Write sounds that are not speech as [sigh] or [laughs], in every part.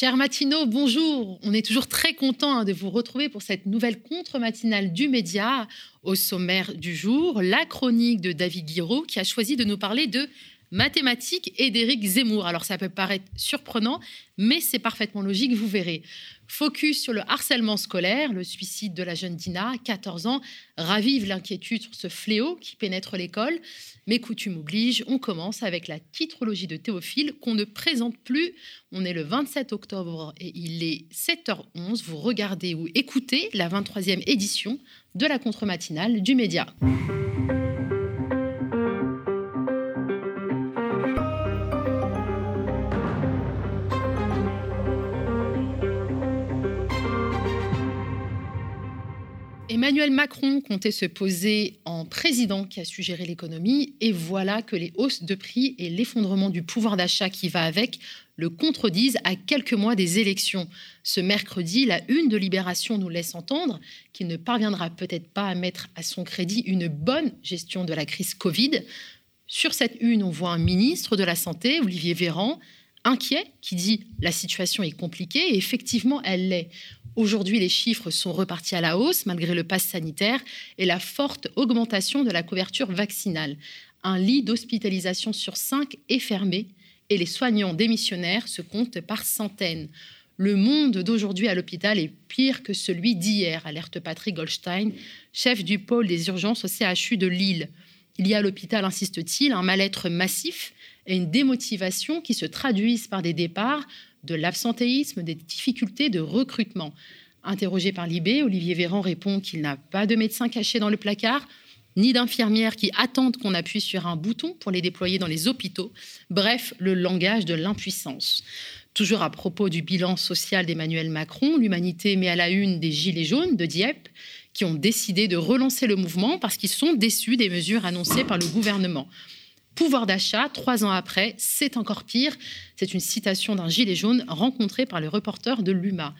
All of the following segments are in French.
Chers matinaux, bonjour. On est toujours très content hein, de vous retrouver pour cette nouvelle contre-matinale du média. Au sommaire du jour, la chronique de David Guiraud qui a choisi de nous parler de mathématiques et d'Éric Zemmour. Alors ça peut paraître surprenant, mais c'est parfaitement logique, vous verrez. Focus sur le harcèlement scolaire, le suicide de la jeune Dina, 14 ans, ravive l'inquiétude sur ce fléau qui pénètre l'école. Mais coutume oblige, on commence avec la titrologie de Théophile qu'on ne présente plus. On est le 27 octobre et il est 7h11. Vous regardez ou écoutez la 23e édition de la contre-matinale du média. Emmanuel Macron comptait se poser en président qui a su gérer l'économie et voilà que les hausses de prix et l'effondrement du pouvoir d'achat qui va avec le contredisent à quelques mois des élections. Ce mercredi, la une de Libération nous laisse entendre qu'il ne parviendra peut-être pas à mettre à son crédit une bonne gestion de la crise Covid. Sur cette une, on voit un ministre de la Santé, Olivier Véran, inquiet, qui dit la situation est compliquée et effectivement elle l'est. Aujourd'hui, les chiffres sont repartis à la hausse malgré le pass sanitaire et la forte augmentation de la couverture vaccinale. Un lit d'hospitalisation sur cinq est fermé et les soignants démissionnaires se comptent par centaines. Le monde d'aujourd'hui à l'hôpital est pire que celui d'hier, alerte Patrick Goldstein, chef du pôle des urgences au CHU de Lille. Il y a à l'hôpital, insiste-t-il, un mal-être massif et une démotivation qui se traduisent par des départs, de l'absentéisme, des difficultés de recrutement. Interrogé par Libé, Olivier Véran répond qu'il n'a pas de médecins cachés dans le placard, ni d'infirmières qui attendent qu'on appuie sur un bouton pour les déployer dans les hôpitaux. Bref, le langage de l'impuissance. Toujours à propos du bilan social d'Emmanuel Macron, l'humanité met à la une des Gilets jaunes de Dieppe qui ont décidé de relancer le mouvement parce qu'ils sont déçus des mesures annoncées par le gouvernement. Pouvoir d'achat, trois ans après, c'est encore pire. C'est une citation d'un gilet jaune rencontré par le reporter de l'UMA.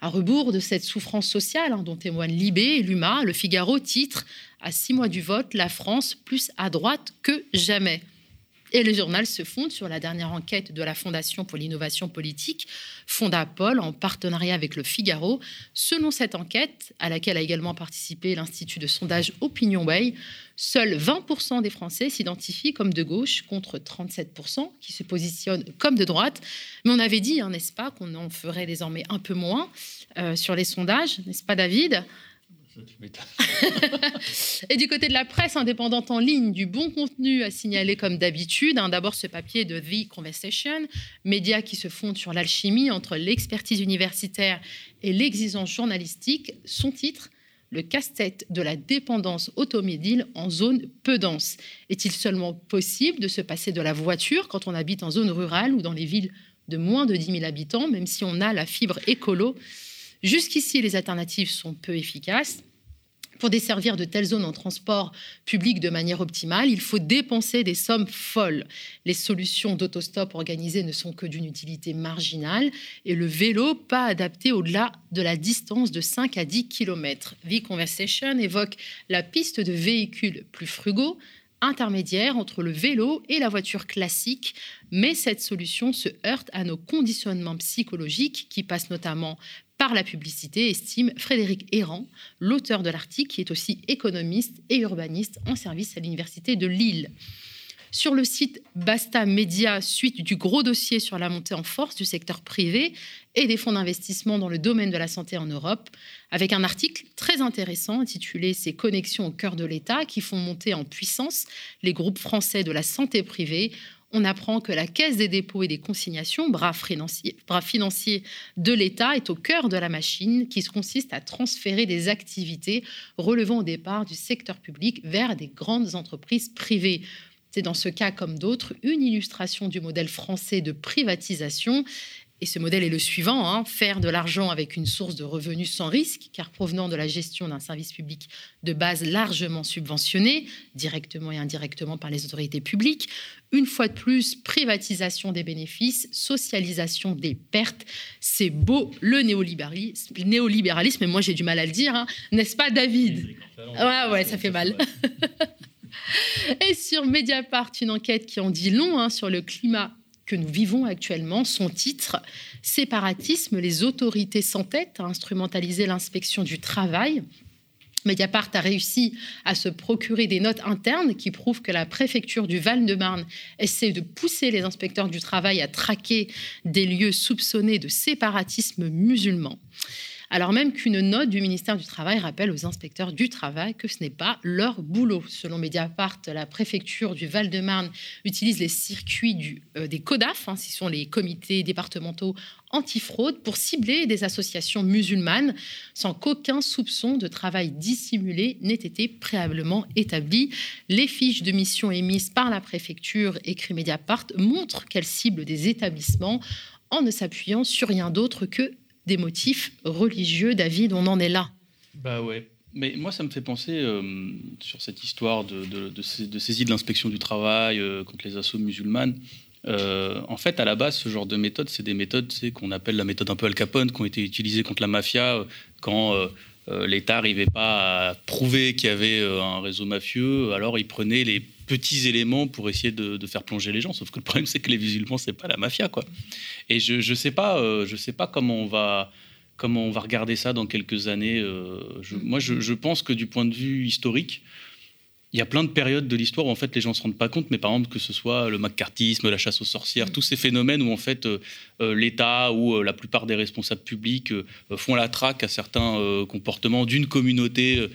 À rebours de cette souffrance sociale hein, dont témoignent Libé et l'UMA, le Figaro titre À six mois du vote, la France plus à droite que jamais. Et le journal se fonde sur la dernière enquête de la Fondation pour l'innovation politique, Fondapol, en partenariat avec le Figaro. Selon cette enquête, à laquelle a également participé l'Institut de sondage OpinionWay, seuls 20% des Français s'identifient comme de gauche contre 37% qui se positionnent comme de droite. Mais on avait dit, hein, n'est-ce pas, qu'on en ferait désormais un peu moins euh, sur les sondages, n'est-ce pas David? [laughs] et du côté de la presse indépendante en ligne, du bon contenu à signaler comme d'habitude. Hein, d'abord ce papier de The Conversation, média qui se fonde sur l'alchimie entre l'expertise universitaire et l'exigence journalistique. Son titre le casse-tête de la dépendance automobile en zone peu dense. Est-il seulement possible de se passer de la voiture quand on habite en zone rurale ou dans les villes de moins de 10 000 habitants, même si on a la fibre écolo? Jusqu'ici, les alternatives sont peu efficaces. Pour desservir de telles zones en transport public de manière optimale, il faut dépenser des sommes folles. Les solutions d'autostop organisées ne sont que d'une utilité marginale et le vélo pas adapté au-delà de la distance de 5 à 10 km. V-Conversation évoque la piste de véhicules plus frugaux, intermédiaire entre le vélo et la voiture classique, mais cette solution se heurte à nos conditionnements psychologiques qui passent notamment par la publicité, estime Frédéric Errand, l'auteur de l'article, qui est aussi économiste et urbaniste en service à l'Université de Lille. Sur le site Basta Media, suite du gros dossier sur la montée en force du secteur privé et des fonds d'investissement dans le domaine de la santé en Europe, avec un article très intéressant intitulé Ces connexions au cœur de l'État qui font monter en puissance les groupes français de la santé privée on apprend que la Caisse des dépôts et des consignations, bras financier, de l'État, est au cœur de la machine qui consiste à transférer des activités relevant au départ du secteur public vers des grandes entreprises privées. C'est dans ce cas comme d'autres une illustration du modèle français de privatisation et ce modèle est le suivant, hein, faire de l'argent avec une source de revenus sans risque, car provenant de la gestion d'un service public de base largement subventionné, directement et indirectement par les autorités publiques. Une fois de plus, privatisation des bénéfices, socialisation des pertes. C'est beau le néolibéralisme, néolibéralisme et moi j'ai du mal à le dire, hein. n'est-ce pas David? Ouais, ouais, ça fait mal. [laughs] Et sur Mediapart, une enquête qui en dit long hein, sur le climat que nous vivons actuellement. Son titre, Séparatisme, les autorités s'entêtent à instrumentaliser l'inspection du travail Mediapart a réussi à se procurer des notes internes qui prouvent que la préfecture du Val-de-Marne essaie de pousser les inspecteurs du travail à traquer des lieux soupçonnés de séparatisme musulman alors même qu'une note du ministère du Travail rappelle aux inspecteurs du travail que ce n'est pas leur boulot. Selon Mediapart, la préfecture du Val-de-Marne utilise les circuits euh, des CODAF, hein, ce sont les comités départementaux antifraude, pour cibler des associations musulmanes sans qu'aucun soupçon de travail dissimulé n'ait été préalablement établi. Les fiches de mission émises par la préfecture, écrit Mediapart, montrent qu'elle cible des établissements en ne s'appuyant sur rien d'autre que des motifs religieux. David, on en est là. Bah ouais. Mais moi, ça me fait penser euh, sur cette histoire de, saisie de l'inspection du travail euh, contre les assauts musulmanes. Euh, en fait, à la base, ce genre de méthode, c'est des méthodes qu'on appelle la méthode un peu Al Capone, qui ont été utilisées contre la mafia quand l'État n'arrivait pas à prouver qu'il y avait un réseau mafieux. Alors, il prenait les petits éléments pour essayer de, faire plonger les gens. Sauf que le problème, c'est que les musulmans, c'est pas la mafia, quoi. Et je ne sais pas, euh, je sais pas comment on va comment on va regarder ça dans quelques années. Euh, moi, je, pense que du point de vue historique, il y a plein de périodes de l'histoire où en fait les gens se rendent pas compte, mais par exemple que ce soit le macartisme, la chasse aux sorcières, mm. tous ces phénomènes où en fait euh, euh, l'État ou euh, la plupart des responsables publics font la traque à certains comportements d'une communauté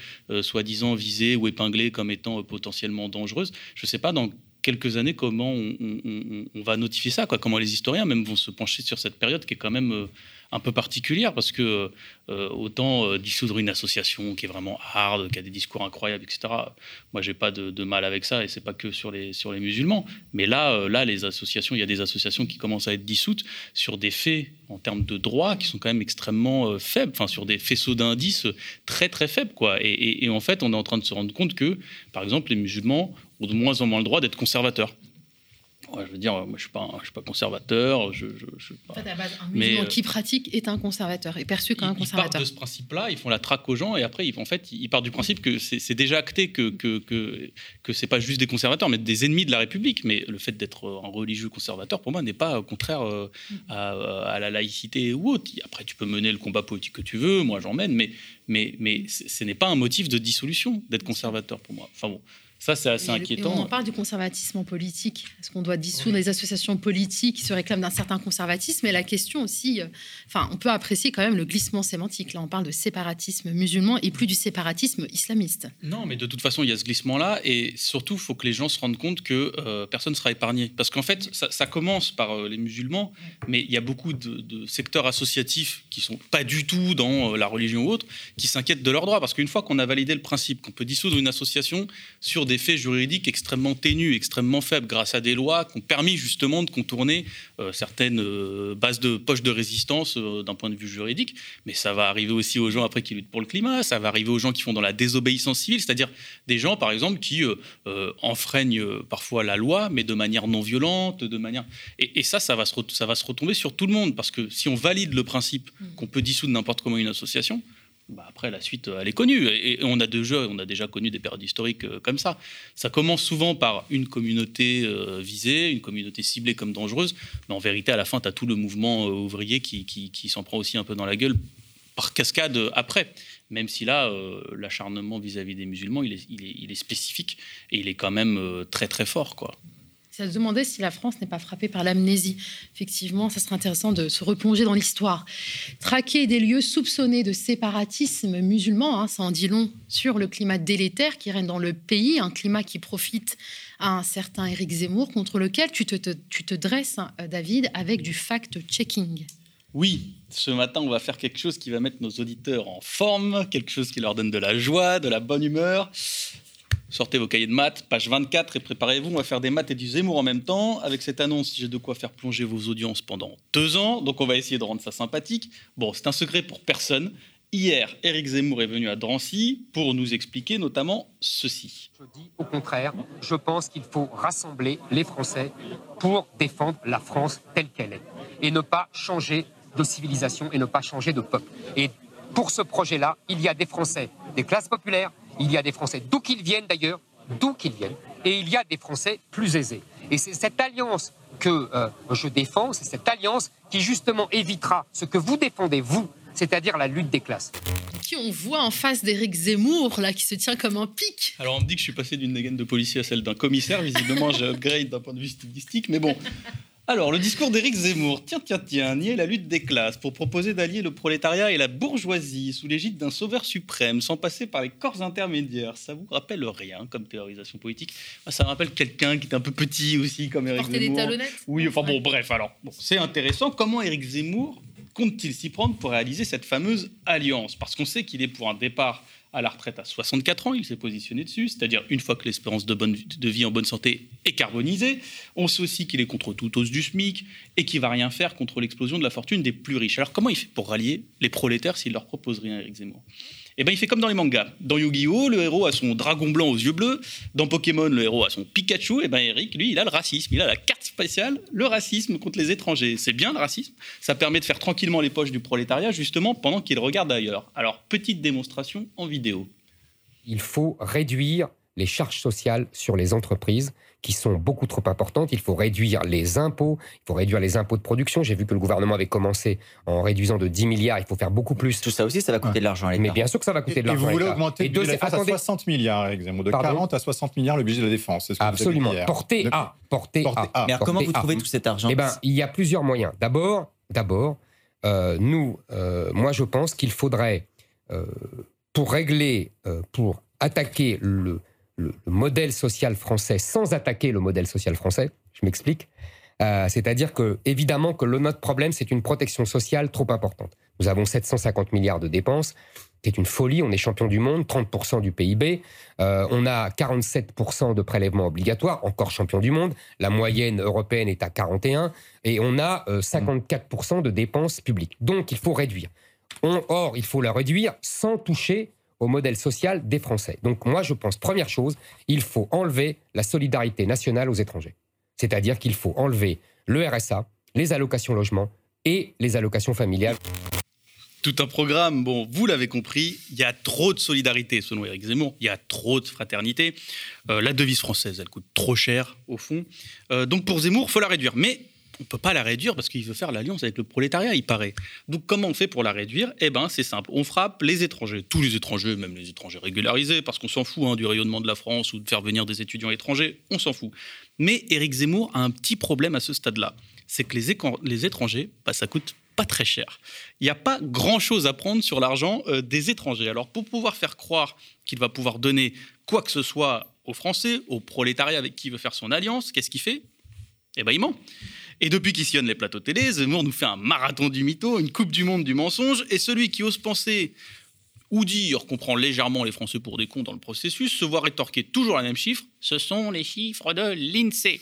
soi-disant visée ou épinglée comme étant potentiellement dangereuse. Je ne sais pas dans quelques années comment on, va notifier ça, quoi. comment les historiens même vont se pencher sur cette période qui est quand même un peu particulière parce que euh, autant euh, dissoudre une association qui est vraiment hard, qui a des discours incroyables, etc. Moi, j'ai pas de, mal avec ça et c'est pas que sur les musulmans. Mais là, euh, là, les associations, il y a des associations qui commencent à être dissoutes sur des faits en termes de droit qui sont quand même extrêmement faibles, enfin sur des faisceaux d'indices très très faibles, quoi. Et, et en fait, on est en train de se rendre compte que, par exemple, les musulmans ont de moins en moins le droit d'être conservateurs je veux dire, moi, je ne suis, pas conservateur. Je, je, pas... En fait, à base, un musulman qui pratique est un conservateur, est perçu comme un conservateur. Ils partent de ce principe-là, ils font la traque aux gens, et après, ils, en fait, ils partent du principe que c'est déjà acté que, que, que, que pas juste des conservateurs, mais des ennemis de la République. Mais le fait d'être un religieux conservateur, pour moi, n'est pas contraire euh, à, la laïcité ou autre. Après, tu peux mener le combat politique que tu veux, moi j'en mène, mais, mais, mais ce n'est pas un motif de dissolution d'être conservateur pour moi. Enfin bon. Ça, c'est assez inquiétant. on parle du conservatisme en politique. Est-ce qu'on doit dissoudre les associations politiques qui se réclament d'un certain conservatisme? Et la question aussi, euh, enfin, on peut apprécier quand même le glissement sémantique. Là, on parle de séparatisme musulman et plus du séparatisme islamiste. Non, mais de toute façon, il y a ce glissement-là. Et surtout, il faut que les gens se rendent compte que euh, personne ne sera épargné. Parce qu'en fait, ça, commence par euh, les musulmans, mais il y a beaucoup de, secteurs associatifs qui sont pas du tout dans la religion ou autre, qui s'inquiètent de leurs droits. Parce qu'une fois qu'on a validé le principe qu'on peut dissoudre une association sur des faits juridiques extrêmement ténus, extrêmement faibles, grâce à des lois qui ont permis justement de contourner euh, certaines euh, bases de poches de résistance euh, d'un point de vue juridique. Mais ça va arriver aussi aux gens après qui luttent pour le climat, ça va arriver aux gens qui font dans la désobéissance civile, c'est-à-dire des gens, par exemple, qui enfreignent parfois la loi, mais de manière non violente, de manière... Et, ça, ça va, se ça va se retomber sur tout le monde, parce que si on valide le principe mmh. qu'on peut dissoudre n'importe comment une association, bah, après, la suite, elle est connue. Et, on, a déjà, on a déjà connu des périodes historiques euh, comme ça. Ça commence souvent par une communauté euh, visée, une communauté ciblée comme dangereuse. Mais en vérité, à la fin, tu as tout le mouvement euh, ouvrier qui, s'en prend aussi un peu dans la gueule par cascade après. Même si là, l'acharnement vis-à-vis des musulmans, il est, il, est, il est, spécifique et il est quand même très très fort. quoi. Ça se demandait si la France n'est pas frappée par l'amnésie. Effectivement, ça serait intéressant de se replonger dans l'histoire. Traquer des lieux soupçonnés de séparatisme musulman, hein, ça en dit long sur le climat délétère qui règne dans le pays, un climat qui profite à un certain Éric Zemmour, contre lequel tu te, te dresses, hein, David, avec du fact-checking. Oui, ce matin, on va faire quelque chose qui va mettre nos auditeurs en forme, quelque chose qui leur donne de la joie, de la bonne humeur. Sortez vos cahiers de maths, page 24, et préparez-vous. On va faire des maths et du Zemmour en même temps. Avec cette annonce, j'ai de quoi faire plonger vos audiences pendant deux ans. Donc, on va essayer de rendre ça sympathique. Bon, c'est un secret pour personne. Hier, Éric Zemmour est venu à Drancy pour nous expliquer notamment ceci. Je dis au contraire, je pense qu'il faut rassembler les Français pour défendre la France telle qu'elle est et ne pas changer de civilisation et ne pas changer de peuple. Et pour ce projet-là, il y a des Français, des classes populaires, il y a des Français, d'où qu'ils viennent d'ailleurs, d'où qu'ils viennent, et il y a des Français plus aisés. Et c'est cette alliance que euh, je défends, c'est cette alliance qui justement évitera ce que vous défendez, vous, c'est-à-dire la lutte des classes. Qui on voit en face d'Éric Zemmour, là, qui se tient comme un pic. Alors on me dit que je suis passé d'une dégaine de policier à celle d'un commissaire. Visiblement, j'ai upgrade d'un point de vue stylistique, mais bon. Alors, le discours d'Éric Zemmour, tiens, tiens, tiens, nier la lutte des classes pour proposer d'allier le prolétariat et la bourgeoisie sous l'égide d'un sauveur suprême sans passer par les corps intermédiaires, ça vous rappelle rien comme théorisation politique? Ça me rappelle quelqu'un qui était un peu petit aussi, comme Éric Zemmour. des talonnettes? Oui, enfin bon, bref, alors, bon, c'est intéressant. Comment Éric Zemmour compte-t-il s'y prendre pour réaliser cette fameuse alliance? Parce qu'on sait qu'il est pour un départ à la retraite à 64 ans, il s'est positionné dessus, c'est-à-dire une fois que l'espérance de, de, vie en bonne santé est carbonisée. On sait aussi qu'il est contre toute hausse du SMIC et qu'il va rien faire contre l'explosion de la fortune des plus riches. Alors comment il fait pour rallier les prolétaires s'il leur propose rien, Eric Zemmour? Eh ben, il fait comme dans les mangas. Dans Yu-Gi-Oh, le héros a son dragon blanc aux yeux bleus. Dans Pokémon, le héros a son Pikachu. Et eh ben, Eric, lui, il a le racisme. Il a la carte spéciale, le racisme contre les étrangers. C'est bien le racisme. Ça permet de faire tranquillement les poches du prolétariat, justement, pendant qu'il regarde ailleurs. Alors, petite démonstration en vidéo. Il faut réduire les charges sociales sur les entreprises qui sont beaucoup trop importantes. Il faut réduire les impôts, il faut réduire les impôts de production. J'ai vu que le gouvernement avait commencé en réduisant de 10 milliards, il faut faire beaucoup plus. Tout ça aussi, ça va coûter de l'argent à Mais bien sûr que ça va coûter de l'argent. Et vous voulez augmenter budget de la défense à 60 milliards, exemple, de 40 à 60 milliards le budget de la défense. Absolument. Porté à. Porté à. Mais comment vous trouvez tout cet argent Eh bien, il y a plusieurs moyens. D'abord, d'abord, euh, nous, euh, moi je pense qu'il faudrait, euh, pour régler, pour attaquer le, le, modèle social français sans attaquer le modèle social français. Je m'explique. Euh, c'est-à-dire que, évidemment, que le, notre problème, c'est une protection sociale trop importante. Nous avons 750 milliards de dépenses. C'est une folie. On est champion du monde, 30% du PIB. Euh, on a 47% de prélèvements obligatoires, encore champion du monde. La moyenne européenne est à 41. Et on a 54% euh, de dépenses publiques. Donc, il faut réduire. or, il faut la réduire sans toucher au modèle social des Français. Donc moi, je pense, première chose, il faut enlever la solidarité nationale aux étrangers. C'est-à-dire qu'il faut enlever le RSA, les allocations logement et les allocations familiales. Tout un programme, bon, vous l'avez compris, il y a trop de solidarité selon Éric Zemmour, il y a trop de fraternité. Euh, la devise française, elle coûte trop cher au fond. Euh, donc pour Zemmour, faut la réduire. Mais on ne peut pas la réduire parce qu'il veut faire l'alliance avec le prolétariat, il paraît. Donc comment on fait pour la réduire? Eh bien, c'est simple. On frappe les étrangers, tous les étrangers, même les étrangers régularisés, parce qu'on s'en fout hein, du rayonnement de la France ou de faire venir des étudiants étrangers, on s'en fout. Mais Éric Zemmour a un petit problème à ce stade-là. C'est que les, étrangers, bah, ça coûte pas très cher. Il n'y a pas grand-chose à prendre sur l'argent euh, des étrangers. Alors pour pouvoir faire croire qu'il va pouvoir donner quoi que ce soit aux Français, au prolétariat avec qui il veut faire son alliance, qu'est-ce qu'il fait? Eh bien, il ment. Et depuis qu'il sillonne les plateaux télé, Zemmour nous fait un marathon du mytho, une coupe du monde du mensonge, et celui qui ose penser ou dire qu'on prend légèrement les Français pour des cons dans le processus, se voit rétorquer toujours les même chiffre, ce sont les chiffres de l'INSEE.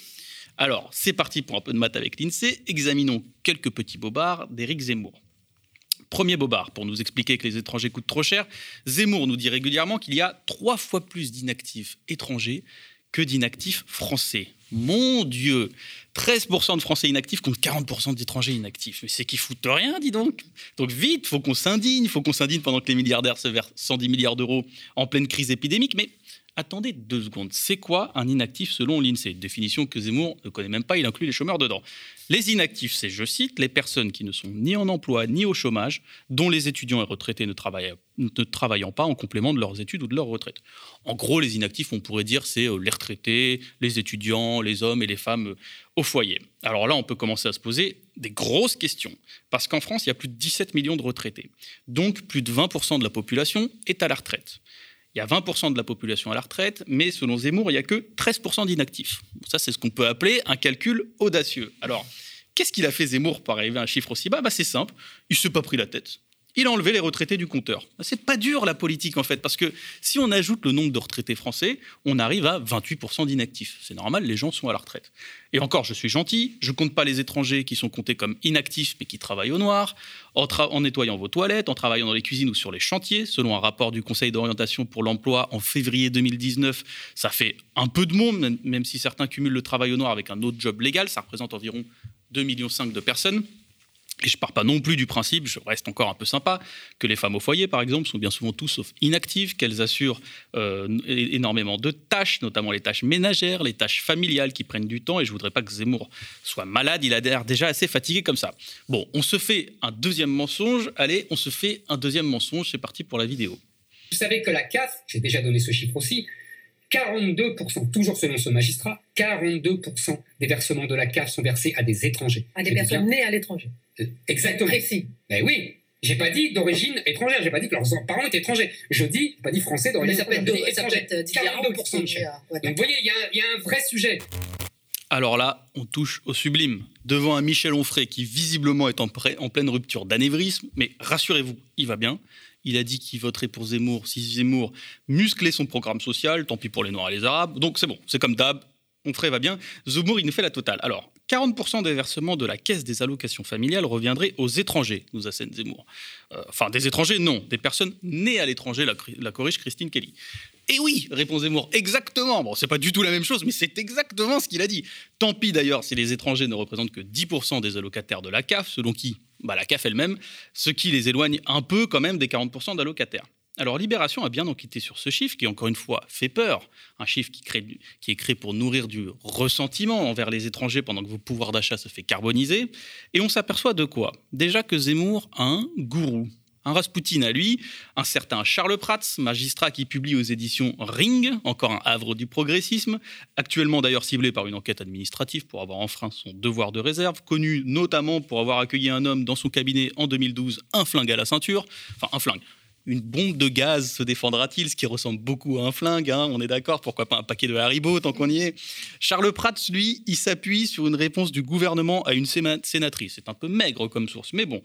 Alors, c'est parti pour un peu de maths avec l'INSEE, examinons quelques petits bobards d'Éric Zemmour. Premier bobard, pour nous expliquer que les étrangers coûtent trop cher, Zemmour nous dit régulièrement qu'il y a trois fois plus d'inactifs étrangers que d'inactifs français. Mon Dieu 13% de Français inactifs contre 40% d'étrangers inactifs. Mais c'est qu'ils foutent rien, dis donc. Donc vite, faut qu'on s'indigne, faut qu'on s'indigne pendant que les milliardaires se versent 110 milliards d'euros en pleine crise épidémique. Mais attendez deux secondes. C'est quoi un inactif selon l'INSEE? Définition que Zemmour ne connaît même pas, il inclut les chômeurs dedans. Les inactifs, c'est, je cite, les personnes qui ne sont ni en emploi ni au chômage, dont les étudiants et retraités ne, travaillent, ne travaillant pas en complément de leurs études ou de leur retraite. En gros, les inactifs, on pourrait dire, c'est euh, les retraités, les étudiants, les hommes et les femmes euh, au foyer. Alors là, on peut commencer à se poser des grosses questions, parce qu'en France, il y a plus de 17 millions de retraités. Donc, plus de 20% de la population est à la retraite. Il y a 20% de la population à la retraite, mais selon Zemmour, il n'y a que 13% d'inactifs. Ça, c'est ce qu'on peut appeler un calcul audacieux. Alors, qu'est-ce qu'il a fait Zemmour pour arriver à un chiffre aussi bas? Bah, C'est simple, il ne s'est pas pris la tête il a enlevé les retraités du compteur. C'est pas dur la politique en fait, parce que si on ajoute le nombre de retraités français, on arrive à 28% d'inactifs. C'est normal, les gens sont à la retraite. Et encore, je suis gentil, je compte pas les étrangers qui sont comptés comme inactifs mais qui travaillent au noir, en, nettoyant vos toilettes, en travaillant dans les cuisines ou sur les chantiers. Selon un rapport du Conseil d'orientation pour l'emploi en février 2019, ça fait un peu de monde, même si certains cumulent le travail au noir avec un autre job légal, ça représente environ 2,5 millions de personnes. Et je ne pars pas non plus du principe, je reste encore un peu sympa, que les femmes au foyer, par exemple, sont bien souvent tout sauf inactives, qu'elles assurent euh, énormément de tâches, notamment les tâches ménagères, les tâches familiales qui prennent du temps. Et je ne voudrais pas que Zemmour soit malade, il a l'air déjà assez fatigué comme ça. Bon, on se fait un deuxième mensonge. Allez, on se fait un deuxième mensonge. C'est parti pour la vidéo. Vous savez que la CAF, j'ai déjà donné ce chiffre aussi, 42%, toujours selon ce magistrat, 42% des versements de la CAF sont versés à des étrangers. À des personnes nées à l'étranger. Euh, exactement. Précis. Ben oui. J'ai pas dit d'origine étrangère, j'ai pas dit que leurs parents étaient étrangers. Je dis, pas dit français d'origine étrangère. Ça peut être 42% de cher. Donc vous voyez, il y, y, a un vrai sujet. Alors là, on touche au sublime. Devant un Michel Onfray qui visiblement est en, en pleine rupture d'anévrisme, mais rassurez-vous, il va bien. Il a dit qu'il voterait pour Zemmour si Zemmour musclait son programme social, tant pis pour les Noirs et les Arabes. Donc c'est bon, c'est comme d'hab, Onfray va bien. Zemmour, il nous fait la totale. Alors, 40% des versements de la caisse des allocations familiales reviendraient aux étrangers, nous assène Zemmour. Euh, enfin, des étrangers, non, des personnes nées à l'étranger, la, la corrige Christine Kelly. Et eh oui, répond Zemmour, exactement. Bon, c'est pas du tout la même chose, mais c'est exactement ce qu'il a dit. Tant pis d'ailleurs si les étrangers ne représentent que 10% des allocataires de la CAF, selon qui? Bah, La CAF elle-même, ce qui les éloigne un peu quand même des 40% d'allocataires. Alors Libération a bien enquêté sur ce chiffre qui, encore une fois, fait peur. Un chiffre qui, est créé pour nourrir du ressentiment envers les étrangers pendant que vos pouvoirs d'achat se fait carboniser. Et on s'aperçoit de quoi? Déjà que Zemmour a un gourou un Rasputin à lui, un certain Charles Prats, magistrat qui publie aux éditions Ring, encore un havre du progressisme, actuellement d'ailleurs ciblé par une enquête administrative pour avoir enfreint son devoir de réserve, connu notamment pour avoir accueilli un homme dans son cabinet en 2012, un flingue à la ceinture, enfin un flingue, une bombe de gaz se défendra-t-il, ce qui ressemble beaucoup à un flingue, hein, on est d'accord, pourquoi pas un paquet de Haribo tant qu'on y est. Charles Prats, lui, il s'appuie sur une réponse du gouvernement à une sénatrice. C'est un peu maigre comme source, mais bon.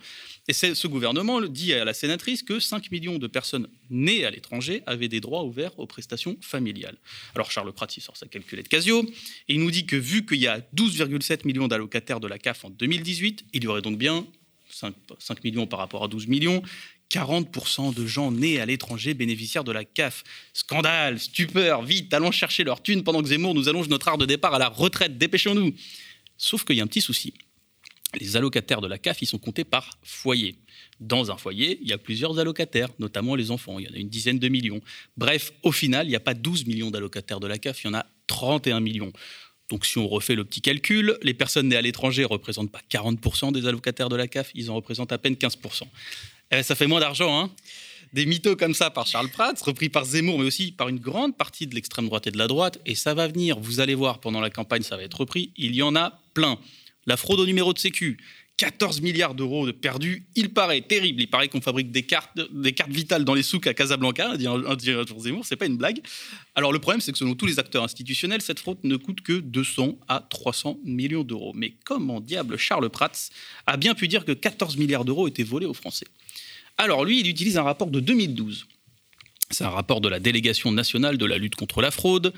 Et ce gouvernement dit à la sénatrice que 5 millions de personnes nées à l'étranger avaient des droits ouverts aux prestations familiales. Alors Charles Prats, sort sa calculette Casio, et il nous dit que vu qu'il y a 12,7 millions d'allocataires de la CAF en 2018, il y aurait donc bien 5, 5 millions par rapport à 12 millions, 40% de gens nés à l'étranger bénéficiaires de la CAF. Scandale, stupeur, vite, allons chercher leur thune pendant que Zemmour nous allonge notre art de départ à la retraite, dépêchons-nous. Sauf qu'il y a un petit souci. Les allocataires de la CAF, ils sont comptés par foyer. Dans un foyer, il y a plusieurs allocataires, notamment les enfants. Il y en a une dizaine de millions. Bref, au final, il n'y a pas 12 millions d'allocataires de la CAF, il y en a 31 millions. Donc si on refait le petit calcul, les personnes nées à l'étranger ne représentent pas 40% des allocataires de la CAF, ils en représentent à peine 15%. Eh, ça fait moins d'argent, hein des mythos comme ça par Charles Prats, repris par Zemmour, mais aussi par une grande partie de l'extrême droite et de la droite. Et ça va venir, vous allez voir, pendant la campagne, ça va être repris. Il y en a plein. La fraude au numéro de sécu, 14 milliards d'euros de perdus. Il paraît terrible. Il paraît qu'on fabrique des cartes, vitales dans les souks à Casablanca, dit un dirigeant Zemmour. C'est pas une blague. Alors le problème, c'est que selon tous les acteurs institutionnels, cette fraude ne coûte que 200 à 300 millions d'euros. Mais comment diable Charles Prats a bien pu dire que 14 milliards d'euros étaient volés aux Français? Alors lui, il utilise un rapport de 2012. C'est un rapport de la délégation nationale de la lutte contre la fraude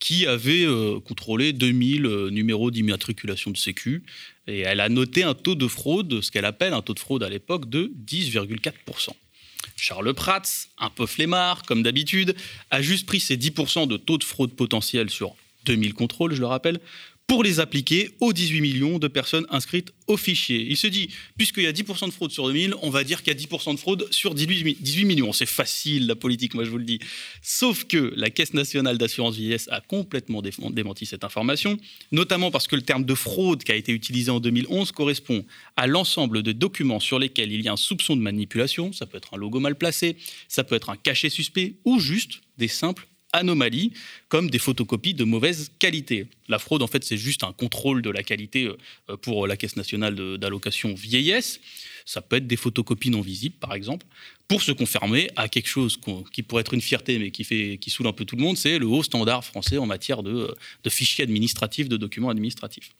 qui avait euh, contrôlé 2000 euh, numéros d'immatriculation de sécu et elle a noté un taux de fraude, ce qu'elle appelle un taux de fraude à l'époque de 10,4%. Charles Prats, un peu flemmard comme d'habitude, a juste pris ses 10% de taux de fraude potentiel sur 2000 contrôles, je le rappelle, pour les appliquer aux 18 millions de personnes inscrites au fichier. Il se dit, puisqu'il y a 10% de fraude sur 2000, on va dire qu'il y a 10% de fraude sur 18 millions. C'est facile la politique, moi je vous le dis. Sauf que la Caisse nationale d'assurance vieillesse a complètement démenti cette information, notamment parce que le terme de fraude qui a été utilisé en 2011 correspond à l'ensemble de documents sur lesquels il y a un soupçon de manipulation. Ça peut être un logo mal placé, ça peut être un cachet suspect ou juste des simples anomalies, comme des photocopies de mauvaise qualité. La fraude, en fait, c'est juste un contrôle de la qualité euh, pour la Caisse nationale d'allocation vieillesse. Ça peut être des photocopies non visibles, par exemple, pour se conformer à quelque chose qui pourrait être une fierté, mais qui, fait, saoule un peu tout le monde, c'est le haut standard français en matière de, de fichiers administratifs, de documents administratifs.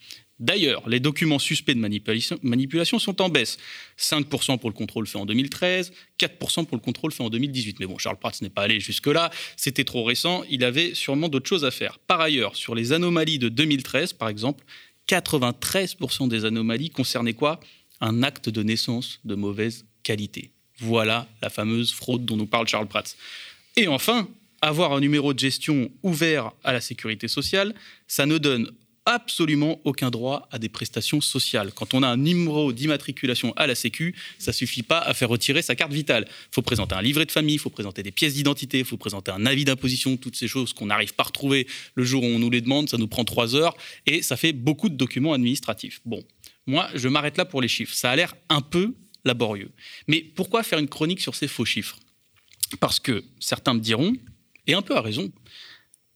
D'ailleurs, les documents suspects de manipulation, sont en baisse. 5% pour le contrôle fait en 2013, 4% pour le contrôle fait en 2018. Mais bon, Charles Prats n'est pas allé jusque-là, c'était trop récent, il avait sûrement d'autres choses à faire. Par ailleurs, sur les anomalies de 2013, par exemple, 93% des anomalies concernaient quoi? Un acte de naissance de mauvaise qualité. Voilà la fameuse fraude dont nous parle Charles Prats. Et enfin, avoir un numéro de gestion ouvert à la sécurité sociale, ça ne donne absolument aucun droit à des prestations sociales. Quand on a un numéro d'immatriculation à la Sécu, ça suffit pas à faire retirer sa carte vitale. Il faut présenter un livret de famille, il faut présenter des pièces d'identité, il faut présenter un avis d'imposition, toutes ces choses qu'on n'arrive pas à retrouver le jour où on nous les demande, ça nous prend trois heures et ça fait beaucoup de documents administratifs. Bon, moi, je m'arrête là pour les chiffres. Ça a l'air un peu laborieux. Mais pourquoi faire une chronique sur ces faux chiffres? Parce que certains me diront, et un peu à raison,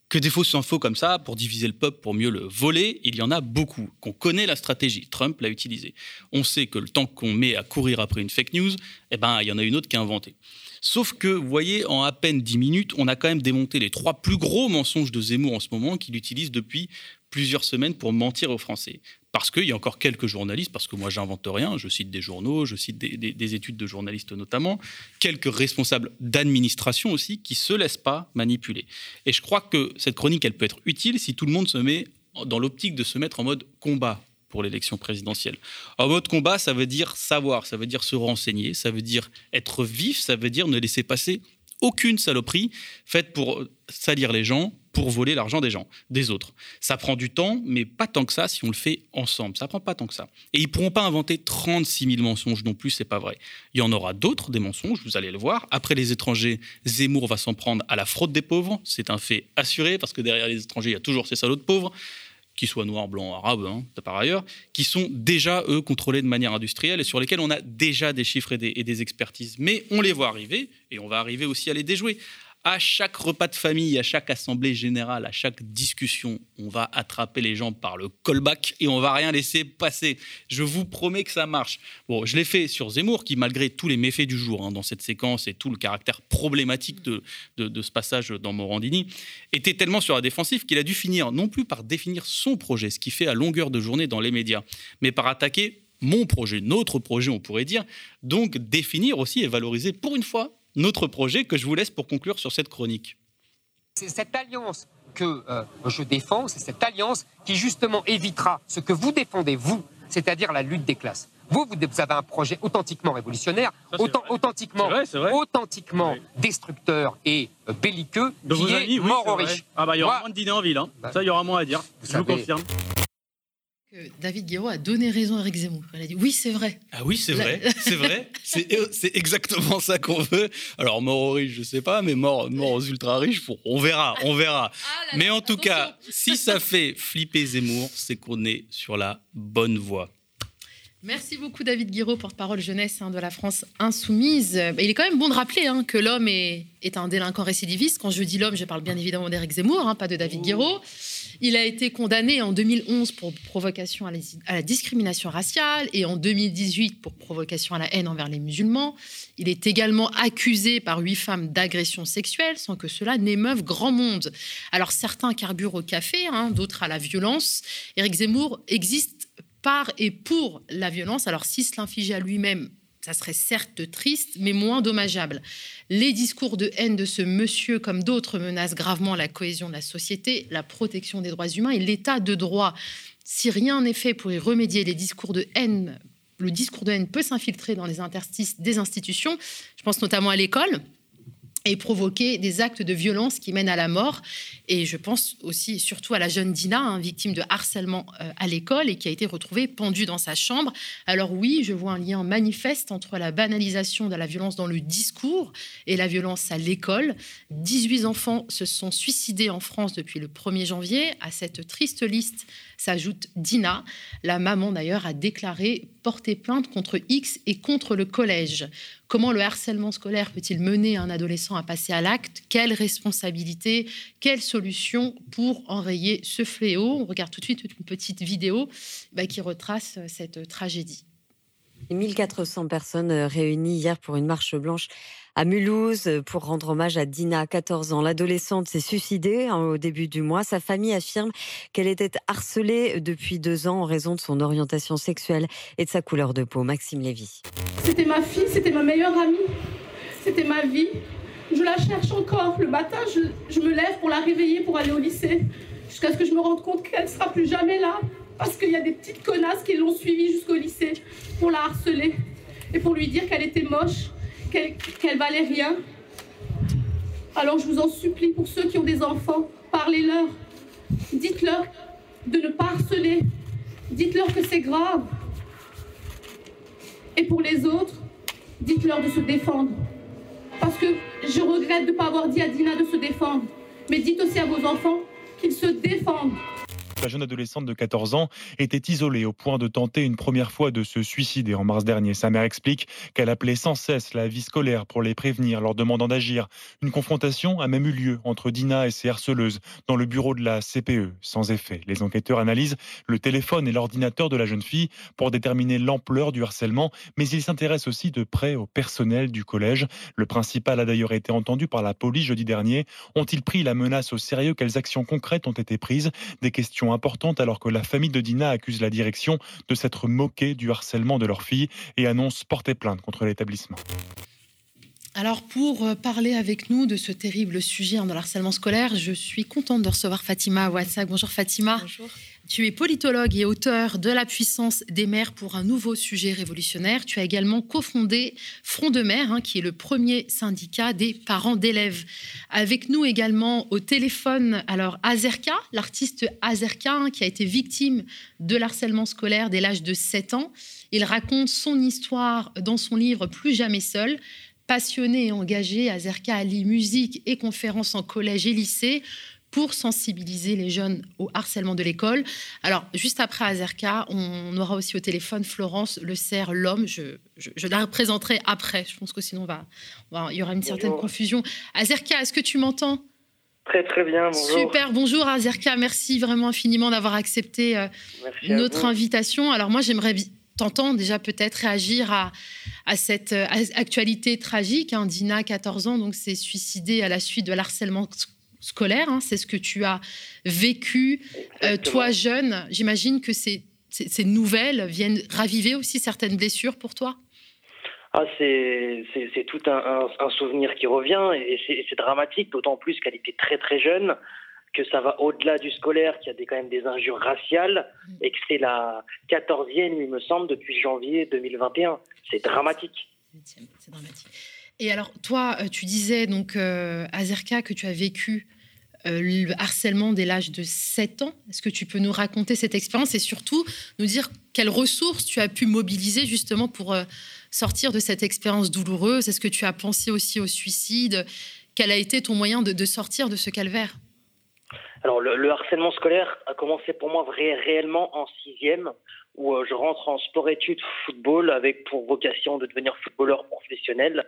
que des fausses infos comme ça, pour diviser le peuple, pour mieux le voler, il y en a beaucoup, qu'on connaît la stratégie. Trump l'a utilisée. On sait que le temps qu'on met à courir après une fake news, eh ben, il y en a une autre qui a inventé. Sauf que, vous voyez, en à peine 10 minutes, on a quand même démonté les trois plus gros mensonges de Zemmour en ce moment, qu'il utilise depuis plusieurs semaines pour mentir aux Français. Parce qu'il y a encore quelques journalistes, parce que moi j'invente rien, je cite des journaux, je cite des, études de journalistes notamment, quelques responsables d'administration aussi qui se laissent pas manipuler. Et je crois que cette chronique, elle peut être utile si tout le monde se met dans l'optique de se mettre en mode combat pour l'élection présidentielle. En mode combat, ça veut dire savoir, ça veut dire se renseigner, ça veut dire être vif, ça veut dire ne laisser passer aucune saloperie faite pour salir les gens, pour voler l'argent des gens, des autres. Ça prend du temps, mais pas tant que ça si on le fait ensemble. Ça prend pas tant que ça. Et ils pourront pas inventer 36 000 mensonges non plus, c'est pas vrai. Il y en aura d'autres, des mensonges, vous allez le voir. Après les étrangers, Zemmour va s'en prendre à la fraude des pauvres. C'est un fait assuré, parce que derrière les étrangers, il y a toujours ces salauds de pauvres qu'ils soient noirs, blancs, arabes, hein, par ailleurs, qui sont déjà, eux, contrôlés de manière industrielle et sur lesquels on a déjà des chiffres et des expertises. Mais on les voit arriver et on va arriver aussi à les déjouer à chaque repas de famille, à chaque assemblée générale, à chaque discussion, on va attraper les gens par le callback et on va rien laisser passer. Je vous promets que ça marche. Bon, je l'ai fait sur Zemmour, qui malgré tous les méfaits du jour hein, dans cette séquence et tout le caractère problématique de, ce passage dans Morandini, était tellement sur la défensive qu'il a dû finir non plus par définir son projet, ce qu'il fait à longueur de journée dans les médias, mais par attaquer mon projet, notre projet, on pourrait dire. Donc définir aussi et valoriser pour une fois notre projet que je vous laisse pour conclure sur cette chronique. C'est cette alliance que euh, je défends, c'est cette alliance qui justement évitera ce que vous défendez, vous, c'est-à-dire la lutte des classes. Vous, vous avez un projet authentiquement révolutionnaire, authentiquement, authentiquement destructeur et euh, belliqueux, qui est mort aux riches. Ah bah il y aura moins de dîner en ville, hein. ça il y aura moins à dire, je vous confirme. David Guéraud a donné raison à Eric Zemmour. Elle a dit oui, c'est vrai. Ah oui, c'est vrai, c'est vrai. Euh, c'est exactement ça qu'on veut. Alors, mort aux riches, je sais pas, mais mort, mort aux ultra riches, on verra, on verra. Ah mais en tout cas, si ça fait flipper Zemmour, c'est qu'on est sur la bonne voie. Merci beaucoup David Guiraud, porte-parole jeunesse hein, de la France insoumise. Il est quand même bon de rappeler hein, que l'homme est, un délinquant récidiviste. Quand je dis l'homme, je parle bien évidemment d'Éric Zemmour, hein, pas de David Guiraud. Il a été condamné en 2011 pour provocation à la, discrimination raciale et en 2018 pour provocation à la haine envers les musulmans. Il est également accusé par huit femmes d'agression sexuelle sans que cela n'émeuve grand monde. Alors certains carburent au café, d'autres à la violence. Éric Zemmour existe par et pour la violence. Alors, si se l'infligeait à lui-même, ça serait certes triste, mais moins dommageable. Les discours de haine de ce monsieur, comme d'autres, menacent gravement la cohésion de la société, la protection des droits humains et l'état de droit. Si rien n'est fait pour y remédier, les discours de haine, le discours de haine peut s'infiltrer dans les interstices des institutions. Je pense notamment à l'école et provoquer des actes de violence qui mènent à la mort. Et je pense aussi surtout à la jeune Dina, hein, victime de harcèlement euh, à l'école et qui a été retrouvée pendue dans sa chambre. Alors oui, je vois un lien manifeste entre la banalisation de la violence dans le discours et la violence à l'école. 18 enfants se sont suicidés en France depuis le 1er janvier. À cette triste liste s'ajoute Dina. La maman d'ailleurs a déclaré porter plainte contre X et contre le collège. Comment le harcèlement scolaire peut-il mener un adolescent à passer à l'acte? Quelle responsabilité Quelle solution pour enrayer ce fléau? On regarde tout de suite une petite vidéo bah, qui retrace cette tragédie. 1400 personnes euh, réunies hier pour une marche blanche à Mulhouse pour rendre hommage à Dina, 14 ans. L'adolescente s'est suicidée hein, au début du mois. Sa famille affirme qu'elle était harcelée depuis deux ans en raison de son orientation sexuelle et de sa couleur de peau. Maxime Lévy. C'était ma fille, c'était ma meilleure amie, c'était ma vie. Je la cherche encore. Le matin, je, me lève pour la réveiller pour aller au lycée, jusqu'à ce que je me rende compte qu'elle ne sera plus jamais là, parce qu'il y a des petites connasses qui l'ont suivie jusqu'au lycée pour la harceler et pour lui dire qu'elle était moche, qu'elle valait rien. Alors je vous en supplie, pour ceux qui ont des enfants, parlez-leur. Dites-leur de ne pas harceler. Dites-leur que c'est grave. Et pour les autres, dites-leur de se défendre. Parce que je regrette de ne pas avoir dit à Dina de se défendre. Mais dites aussi à vos enfants qu'ils se défendent la jeune adolescente de 14 ans était isolée au point de tenter une première fois de se suicider en mars dernier. Sa mère explique qu'elle appelait sans cesse la vie scolaire pour les prévenir, leur demandant d'agir. Une confrontation a même eu lieu entre Dina et ses harceleuses dans le bureau de la CPE, sans effet. Les enquêteurs analysent le téléphone et l'ordinateur de la jeune fille pour déterminer l'ampleur du harcèlement, mais ils s'intéressent aussi de près au personnel du collège. Le principal a d'ailleurs été entendu par la police jeudi dernier. Ont-ils pris la menace au sérieux? Quelles actions concrètes ont été prises? Des questions alors que la famille de Dina accuse la direction de s'être moquée du harcèlement de leur fille et annonce porter plainte contre l'établissement. Alors pour euh, parler avec nous de ce terrible sujet hein, de harcèlement scolaire, je suis contente de recevoir Fatima WhatsApp. Bonjour Fatima. Bonjour. Tu es politologue et auteur de La puissance des mères pour un nouveau sujet révolutionnaire. Tu as également cofondé Front de Mères, hein, qui est le premier syndicat des parents d'élèves. Avec nous également au téléphone, alors Azerka, l'artiste Azerka, hein, qui a été victime de l'harcèlement scolaire dès l'âge de 7 ans. Il raconte son histoire dans son livre Plus jamais seul. Passionné et engagé, Azerka allie musique et conférences en collège et lycée pour sensibiliser les jeunes au harcèlement de l'école. Alors, juste après Azerka, on aura aussi au téléphone Florence Le Serre, l'homme. Je, je, la représenterai après. Je pense que sinon, va, il y aura une certaine confusion. Azerka, est-ce que tu m'entends? Très très bien, bonjour. Super, bonjour Azerka, merci vraiment infiniment d'avoir accepté euh, notre invitation. Alors moi j'aimerais t'entendre déjà peut-être réagir à, à cette euh, actualité tragique. Hein. Dina, 14 ans, donc s'est suicidée à la suite de l'harcèlement scolaire. Hein, c'est ce que tu as vécu, euh, toi jeune. J'imagine que ces, ces, nouvelles viennent raviver aussi certaines blessures pour toi? Ah, c'est, c'est, tout un, un, souvenir qui revient et c'est, dramatique, d'autant plus qu'elle était très très jeune, que ça va au-delà du scolaire, qu'il y a des, quand même des injures raciales et que c'est la 14e, il me semble, depuis janvier 2021. C'est dramatique. C'est dramatique. Et alors, toi, euh, tu disais donc, euh, Azerka, que tu as vécu euh, le harcèlement dès l'âge de 7 ans. Est-ce que tu peux nous raconter cette expérience et surtout nous dire quelles ressources tu as pu mobiliser justement pour euh, sortir de cette expérience douloureuse? Est-ce que tu as pensé aussi au suicide? Quel a été ton moyen de, sortir de ce calvaire? Alors le, harcèlement scolaire a commencé pour moi réellement en sixième, où euh, je rentre en sport-études football avec pour vocation de devenir footballeur professionnel.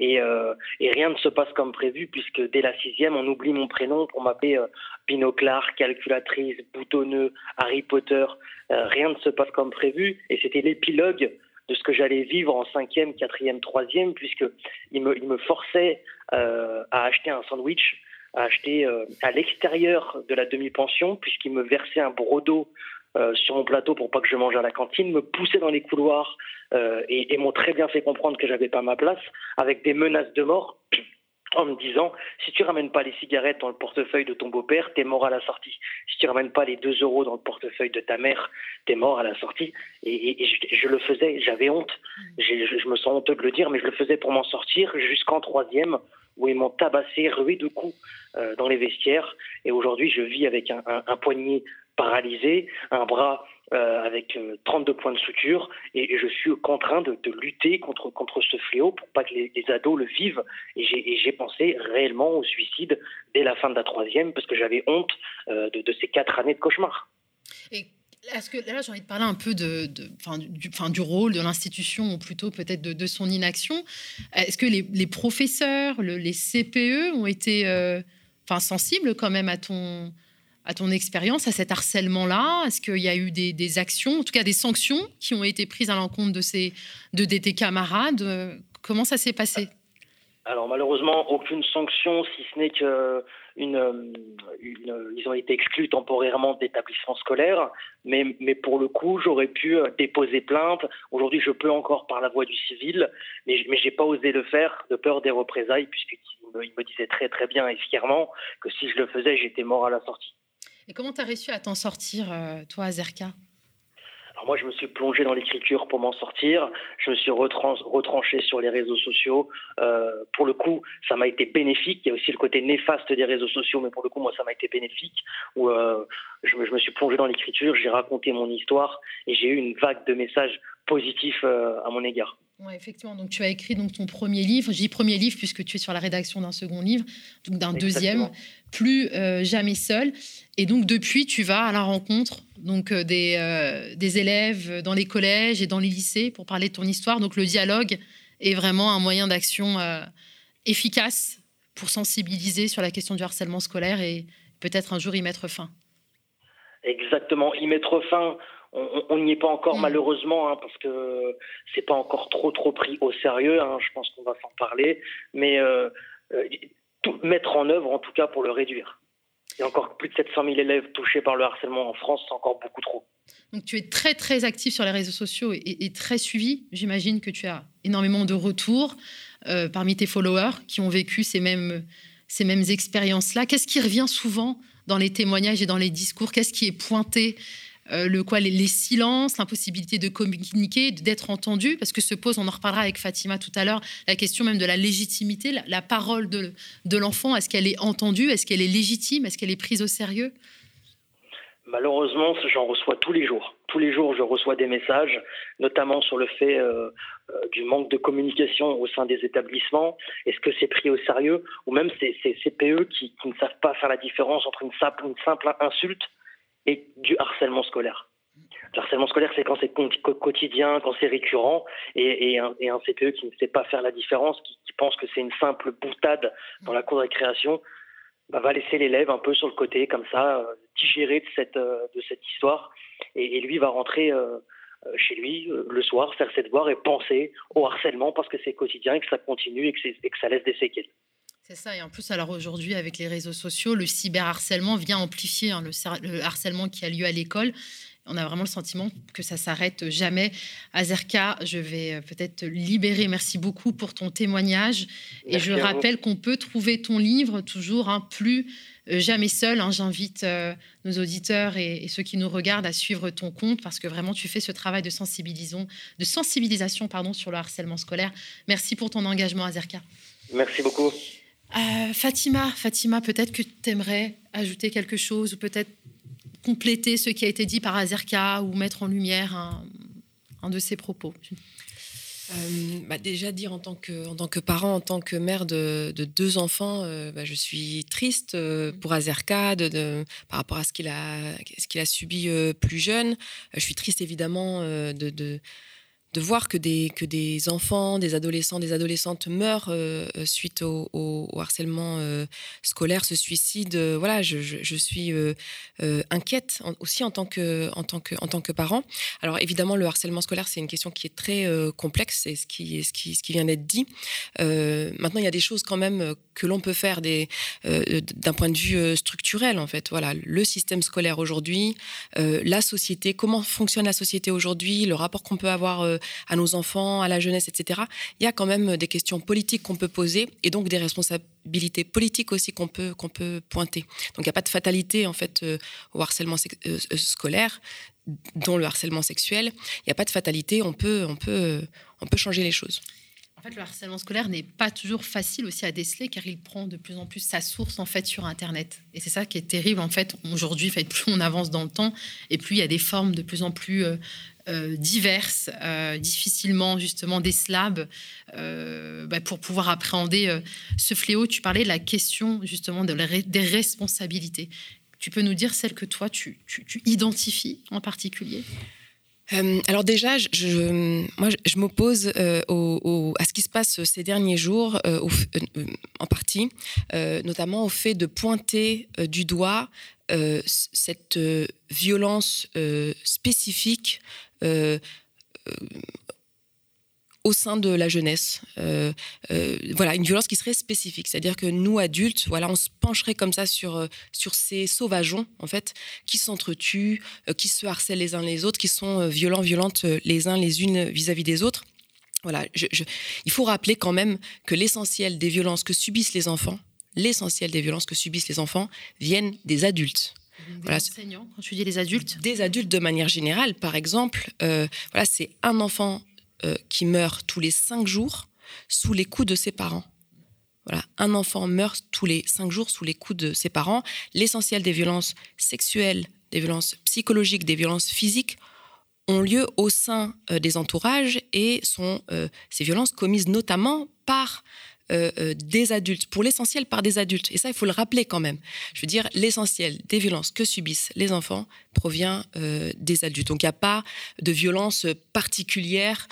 Euh, et, rien ne se passe comme prévu, puisque dès la sixième, on oublie mon prénom pour m'appeler euh, Binoclar, calculatrice, boutonneux, Harry Potter. Rien ne se passe comme prévu, et c'était l'épilogue de ce que j'allais vivre en cinquième, quatrième, troisième, puisqu'il me, il me forçait à acheter un sandwich, à acheter à l'extérieur de la demi-pension, puisqu'il me versait un brodo euh, sur mon plateau pour pas que je mange à la cantine, me poussaient dans les couloirs euh, et, m'ont très bien fait comprendre que j'avais pas ma place, avec des menaces de mort en me disant si tu ramènes pas les cigarettes dans le portefeuille de ton beau-père, t'es mort à la sortie. Si tu ramènes pas les 2 euros dans le portefeuille de ta mère, t'es mort à la sortie. Et, je, le faisais, j'avais honte. Je, me sens honteux de le dire, mais je le faisais pour m'en sortir jusqu'en troisième où ils m'ont tabassé, rué de coups euh, dans les vestiaires. Et aujourd'hui, je vis avec un, poignet paralysé, un bras euh, avec 32 euh, points de suture, et, je suis contraint de, lutter contre, contre ce fléau pour pas que les, ados le vivent. Et j'ai pensé réellement au suicide dès la fin de la troisième, parce que j'avais honte de, ces quatre années de cauchemar. Est-ce que là, j'ai envie de parler un peu de, de du, du, rôle de l'institution, ou plutôt peut-être de, son inaction. Est-ce que les, professeurs, les CPE ont été enfin, sensibles quand même à ton, à ton expérience, à cet harcèlement-là? Est-ce qu'il y a eu des, actions, en tout cas des sanctions qui ont été prises à l'encontre de, ces, de, tes camarades? Comment ça s'est passé? Alors malheureusement, aucune sanction, si ce n'est que une, ils ont été exclus temporairement d'établissements scolaires, mais, pour le coup, j'aurais pu euh, déposer plainte. Aujourd'hui, je peux encore par la voie du civil, mais, mais j'ai pas osé le faire de peur des représailles, puisqu'il me, me disait très très bien et fièrement que si je le faisais, j'étais mort à la sortie. Et comment tu as réussi à t'en sortir, euh, toi, Azerka? Alors moi, je me suis plongé dans l'écriture pour m'en sortir. Je me suis retranché sur les réseaux sociaux. Euh, pour le coup, ça m'a été bénéfique. Il y a aussi le côté néfaste des réseaux sociaux, mais pour le coup, moi, ça m'a été bénéfique. Où euh, je, me, suis plongé dans l'écriture, j'ai raconté mon histoire et j'ai eu une vague de messages positifs euh, à mon égard. Ouais, effectivement. Donc, tu as écrit donc ton premier livre. Je dis premier livre puisque tu es sur la rédaction d'un second livre, donc d'un deuxième, plus jamais seul. Et donc, depuis, tu vas à la rencontre donc euh, des, euh, des, élèves dans les collèges et dans les lycées pour parler de ton histoire. Donc, le dialogue est vraiment un moyen d'action euh, efficace pour sensibiliser sur la question du harcèlement scolaire et peut-être un jour y mettre fin. Exactement, y mettre fin. On n'y est pas encore mm. malheureusement hein, parce que c'est pas encore trop trop pris au sérieux. Hein. je pense qu'on va s'en parler, mais tout mettre en œuvre en tout cas pour le réduire. Il y a encore plus de 700 000 élèves touchés par le harcèlement en France, c'est encore beaucoup trop. Donc tu es très très actif sur les réseaux sociaux et, très suivi. J'imagine que tu as énormément de retours euh, parmi tes followers qui ont vécu ces mêmes, ces mêmes expériences-là. Qu'est-ce qui revient souvent dans les témoignages et dans les discours? Qu'est-ce qui est pointé euh, le quoi, les, silences, l'impossibilité de communiquer, d'être entendu, parce que se pose, on en reparlera avec Fatima tout à l'heure, la question même de la légitimité, la, parole de, de l'enfant, est-ce qu'elle est entendue, est-ce qu'elle est légitime, est-ce qu'elle est prise au sérieux? Malheureusement, j'en reçois tous les jours. Tous les jours, je reçois des messages, notamment sur le fait euh, euh, du manque de communication au sein des établissements. Est-ce que c'est pris au sérieux? Ou même ces, CPE qui, qui, ne savent pas faire la différence entre une simple, une simple insulte et du harcèlement scolaire. Le harcèlement scolaire, c'est quand c'est quotidien, quand c'est récurrent, et, un, CPE qui ne sait pas faire la différence, qui, pense que c'est une simple boutade dans la cour de récréation, bah, va laisser l'élève un peu sur le côté, comme ça, euh, digérer de cette, euh, histoire, et, lui va rentrer euh, chez lui le soir, faire ses devoirs et penser au harcèlement parce que c'est quotidien et que ça continue et que, et que ça laisse des séquelles. C'est ça, et en plus, alors aujourd'hui, avec les réseaux sociaux, le cyberharcèlement vient amplifier hein, le, harcèlement qui a lieu à l'école. On a vraiment le sentiment que ça s'arrête jamais. Azerka, je vais euh, peut-être libérer. Merci beaucoup pour ton témoignage. et je rappelle qu'on peut trouver ton livre toujours hein, plus euh, jamais seul. Hein. J'invite euh, nos auditeurs et, ceux qui nous regardent à suivre ton compte parce que vraiment tu fais ce travail de sensibilisation, de sensibilisation pardon, sur le harcèlement scolaire. Merci pour ton engagement, Azerka. Merci beaucoup. Euh, Fatima, Fatima, peut-être que tu aimerais ajouter quelque chose ou peut-être compléter ce qui a été dit par Azerka ou mettre en lumière un, de ses propos. Euh, bah, déjà dire en tant que en tant que parent, en tant que mère de, deux enfants, euh, bah, je suis triste pour Azerka de, par rapport à ce qu'il a ce qu'il a subi plus jeune. je suis triste évidemment de de voir que des, que des enfants, des adolescents, des adolescentes meurent euh, euh, suite au, harcèlement euh, scolaire, se suicident. voilà, je, je, suis inquiète aussi en tant, que, en, tant que, en tant que parent. Alors évidemment, le harcèlement scolaire, c'est une question qui est très complexe, c'est ce qui, ce, qui, ce qui vient d'être dit. maintenant, il y a des choses quand même que l'on peut faire d'un point de vue structurel, en fait. Voilà, le système scolaire aujourd'hui, la société, comment fonctionne la société aujourd'hui, le rapport qu'on peut avoir à nos enfants, à la jeunesse, etc., il y a quand même des questions politiques qu'on peut poser et donc des responsabilités politiques aussi qu'on peut, qu'on peut pointer. Donc il n'y a pas de fatalité en fait euh, au harcèlement euh, euh, scolaire dont le harcèlement sexuel. Il n'y a pas de fatalité, on peut, on peut, on peut changer les choses. En fait, le harcèlement scolaire n'est pas toujours facile aussi à déceler car il prend de plus en plus sa source en fait sur Internet. Et c'est ça qui est terrible en fait. Aujourd'hui, plus on avance dans le temps et plus il y a des formes de plus en plus diverses, euh, difficilement justement décelables, euh, bah, pour pouvoir appréhender ce fléau. Tu parlais de la question justement de des responsabilités. Tu peux nous dire celle que toi tu, identifies en particulier? Alors déjà, je, moi, je m'oppose à ce qui se passe ces derniers jours, en partie, notamment au fait de pointer du doigt cette violence spécifique euh, euh, au sein de la jeunesse. Euh, voilà, une violence qui serait spécifique. C'est-à-dire que nous, adultes, voilà, on se pencherait comme ça sur, sur ces sauvageons, en fait, qui s'entretuent, qui se harcèlent les uns les autres, qui sont violents, violentes les uns les unes vis-à-vis des autres. Voilà, il faut rappeler quand même que l'essentiel des violences que subissent les enfants, l'essentiel des violences que subissent les enfants viennent des adultes. Des enseignants, quand tu dis les adultes Des adultes de manière générale. Par exemple, voilà, c'est un enfant qui meurt tous les cinq jours sous les coups de ses parents. Voilà, un enfant meurt tous les cinq jours sous les coups de ses parents. L'essentiel des violences sexuelles, des violences psychologiques, des violences physiques ont lieu au sein euh, des entourages et sont euh, ces violences commises notamment par euh, des adultes, pour l'essentiel par des adultes. Et ça, il faut le rappeler quand même. Je veux dire, l'essentiel des violences que subissent les enfants provient des adultes. Donc il n'y a pas de violence particulière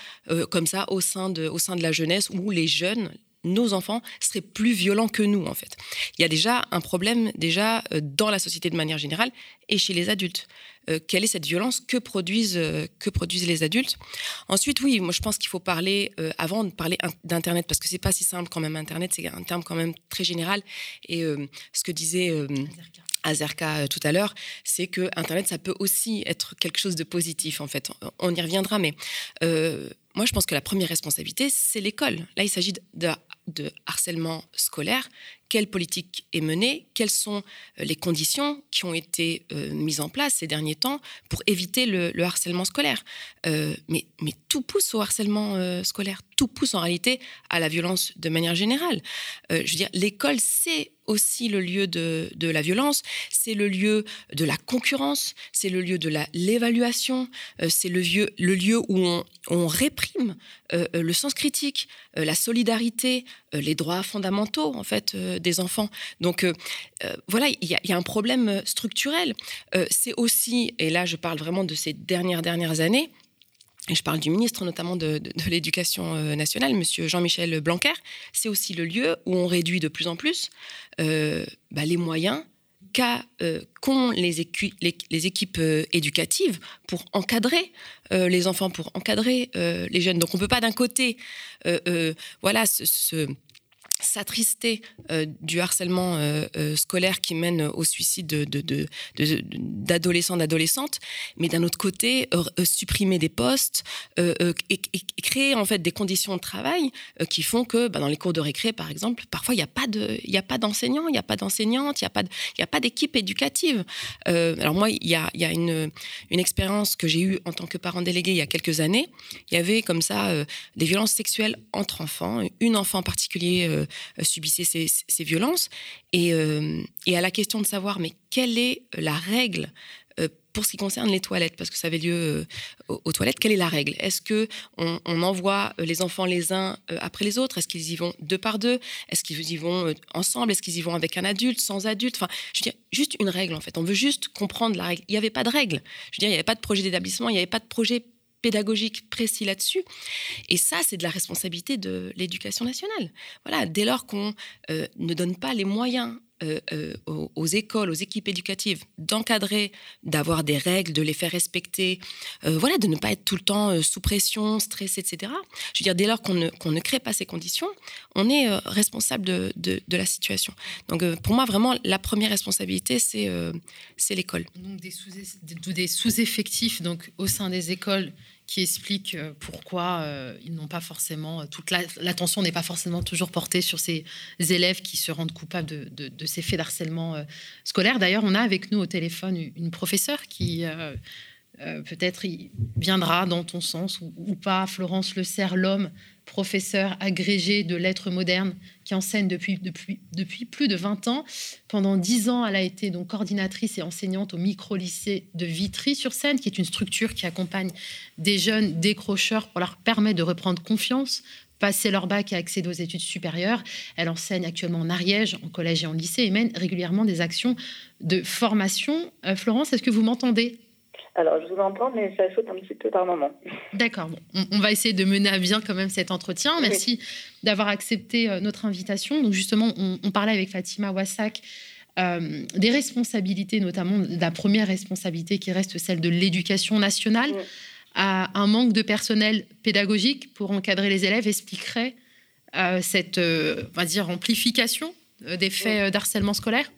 comme ça au sein, de, au sein de la jeunesse où les jeunes, nos enfants seraient plus violents que nous, en fait. Il y a déjà un problème déjà euh, dans la société de manière générale et chez les adultes. Euh, quelle est cette violence que produisent, euh, que produisent les adultes? Ensuite, oui, moi je pense qu'il faut parler, avant de parler d'Internet, parce que c'est pas si simple quand même, Internet, c'est un terme quand même très général. Et ce que disait... Azerka tout à l'heure, c'est que Internet, ça peut aussi être quelque chose de positif, en fait. On y reviendra, mais moi, je pense que la première responsabilité, c'est l'école. Là, il s'agit de, de, harcèlement scolaire. Quelle politique est menée Quelles sont euh, les conditions qui ont été euh, mises en place ces derniers temps pour éviter le, harcèlement scolaire euh, mais, tout pousse au harcèlement scolaire. Tout pousse en réalité à la violence de manière générale. je veux dire, l'école, c'est aussi le lieu de, la violence, c'est le lieu de la concurrence, c'est le lieu de l'évaluation, c'est le lieu, où on réprime le sens critique, la solidarité, les droits fondamentaux en fait des enfants. Donc voilà, il y, a un problème structurel. c'est aussi, et là je parle vraiment de ces dernières dernières années, et je parle du ministre notamment de, l'Éducation euh, nationale, Monsieur Jean-Michel Blanquer, c'est aussi le lieu où on réduit de plus en plus euh, bah, les moyens euh, qu'ont les, équipes éducatives pour encadrer les enfants, pour encadrer les jeunes. Donc on ne peut pas d'un côté voilà, ce s'attrister euh, du harcèlement euh, euh, scolaire qui mène au suicide d'adolescents, de, d'adolescentes, mais d'un autre côté, supprimer des postes et, créer en fait des conditions de travail qui font que bah, dans les cours de récré, par exemple, parfois il n'y a pas d'enseignants, il n'y a pas d'enseignantes, il n'y a pas d'équipe éducative. alors moi, il y a, y a une, une expérience que j'ai eue en tant que parent délégué il y a quelques années. Il y avait comme ça des violences sexuelles entre enfants, une enfant en particulier euh, subissait ces, violences. Euh, et, à la question de savoir, mais quelle est la règle euh, pour ce qui concerne les toilettes, parce que ça avait lieu aux, toilettes, quelle est la règle? Est-ce que on, envoie les enfants les uns après les autres? Est-ce qu'ils y vont deux par deux? Est-ce qu'ils y vont ensemble? Est-ce qu'ils y vont avec un adulte, sans adulte? Enfin, je veux dire, juste une règle en fait. On veut juste comprendre la règle. Il n'y avait pas de règle. Je veux dire, il n'y avait pas de projet d'établissement, il n'y avait pas de projet pédagogique précis là-dessus. Et ça, c'est de la responsabilité de l'éducation nationale. Voilà, dès lors qu'on euh, ne donne pas les moyens euh, euh, aux, écoles, aux équipes éducatives d'encadrer, d'avoir des règles, de les faire respecter, voilà, de ne pas être tout le temps sous pression, stressé, etc. Je veux dire, dès lors qu'on ne, qu'on ne crée pas ces conditions, on est responsable de, de, la situation. Donc, pour moi, vraiment, la première responsabilité, c'est c'est l'école. Donc, des sous-effectifs donc, au sein des écoles qui explique euh, pourquoi euh, ils n'ont pas forcément euh, toute l'attention n'est pas forcément toujours portée sur ces élèves qui se rendent coupables de, ces faits d'harcèlement scolaire. D'ailleurs, on a avec nous au téléphone une professeure qui peut-être viendra dans ton sens ou, ou pas, Florence Le Serre, l'homme professeur agrégé de lettres modernes qui enseigne depuis, depuis, depuis plus de 20 ans. Pendant 10 ans, elle a été donc coordinatrice et enseignante au micro-lycée de Vitry-sur-Seine, qui est une structure qui accompagne des jeunes décrocheurs pour leur permettre de reprendre confiance, passer leur bac et accéder aux études supérieures. Elle enseigne actuellement en Ariège, en collège et en lycée, et mène régulièrement des actions de formation. Euh, Florence, est-ce que vous m'entendez? Alors, je vous entends, mais ça saute un petit peu par moment. D'accord. on, va essayer de mener à bien quand même cet entretien. Merci d'avoir accepté euh, notre invitation. Donc, justement, on, parlait avec Fatima Wassak euh, des responsabilités, notamment la première responsabilité qui reste celle de l'éducation nationale. À un manque de personnel pédagogique pour encadrer les élèves expliquerait euh, cette, on va dire, amplification des faits d'harcèlement scolaire?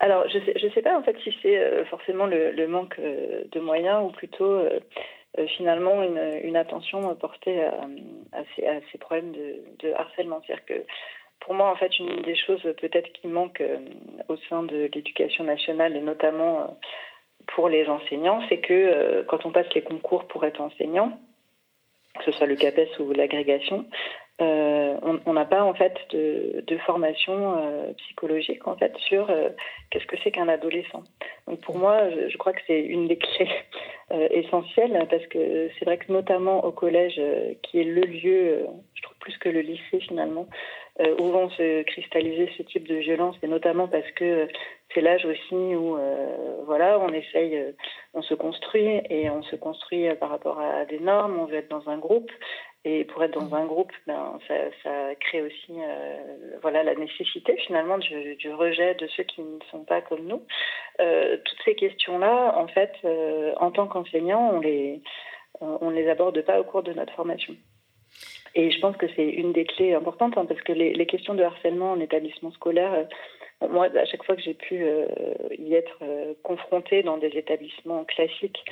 Alors, je ne sais, je sais pas en fait si c'est euh, forcément le, manque euh, de moyens ou plutôt euh, finalement une, attention portée à, ces, à, ces, problèmes de, de harcèlement. C'est-à-dire que pour moi, en fait, une des choses peut-être qui manque au sein de l'éducation nationale, et notamment pour les enseignants, c'est que quand on passe les concours pour être enseignant, que ce soit le CAPES ou l'agrégation, euh, on n'a pas en fait de, formation euh, psychologique en fait sur euh, qu'est-ce que c'est qu'un adolescent. Donc pour moi, je, crois que c'est une des clés [laughs] essentielles parce que c'est vrai que notamment au collège, qui est le lieu, je trouve plus que le lycée finalement, où vont se cristalliser ce type de violence, et notamment parce que c'est l'âge aussi où voilà, on essaye, on se construit et on se construit par rapport à des normes, on veut être dans un groupe. Et pour être dans un groupe, ben, ça, crée aussi euh, voilà, la nécessité finalement du, rejet de ceux qui ne sont pas comme nous. Euh, toutes ces questions-là, en fait, euh, en tant qu'enseignant, on les, on ne les aborde pas au cours de notre formation. Et je pense que c'est une des clés importantes hein, parce que les, les, questions de harcèlement en établissement scolaire, moi, à chaque fois que j'ai pu y être confrontée dans des établissements classiques,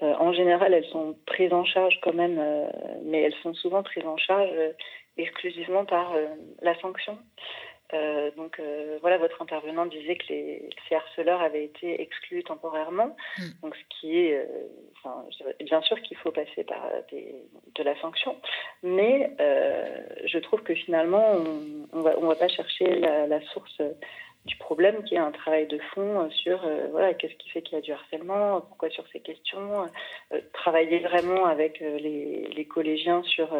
en général, elles sont prises en charge quand même, euh, mais elles sont souvent prises en charge euh, exclusivement par la sanction. donc voilà, votre intervenant disait que les, ces harceleurs avaient été exclus temporairement. Mm. Donc ce qui est, bien sûr qu'il faut passer par de la sanction, mais je trouve que finalement on, ne va, pas chercher la, la source du problème qui est un travail de fond euh, sur euh, voilà qu'est-ce qui fait qu'il y a du harcèlement, pourquoi sur ces questions, euh, travailler vraiment avec les, les, collégiens sur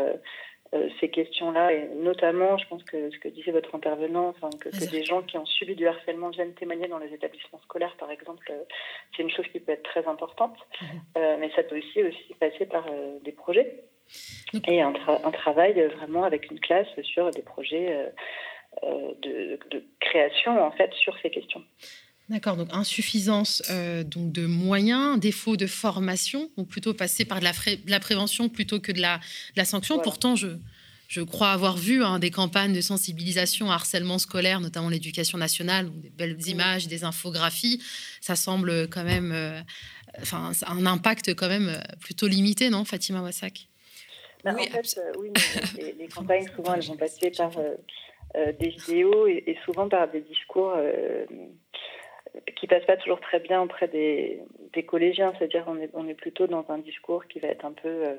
ces questions-là. Et notamment, je pense que ce que disait votre intervenant, enfin que, des gens qui ont subi du harcèlement viennent témoigner dans les établissements scolaires, par exemple, c'est une chose qui peut être très importante, mhm. mais ça peut aussi aussi passer par des projets. Et un, un, travail vraiment avec une classe sur des projets euh, de, création en fait sur ces questions. D'accord, donc insuffisance euh, donc de moyens, défaut de formation, ou plutôt passer par de la, la prévention plutôt que de la, la sanction. Pourtant, je, je crois avoir vu hein, des campagnes de sensibilisation à harcèlement scolaire, notamment l'éducation nationale, des belles images, des infographies. Ça semble quand même, euh, enfin, un impact quand même plutôt limité, non, Fatima Wassak? Oui, En fait, oui, les, les, [laughs] campagnes souvent elles vont passer par euh, des vidéos et, souvent par des discours euh, qui passent pas toujours très bien auprès des, des collégiens. C'est-à-dire on est, on est plutôt dans un discours qui va être un peu euh,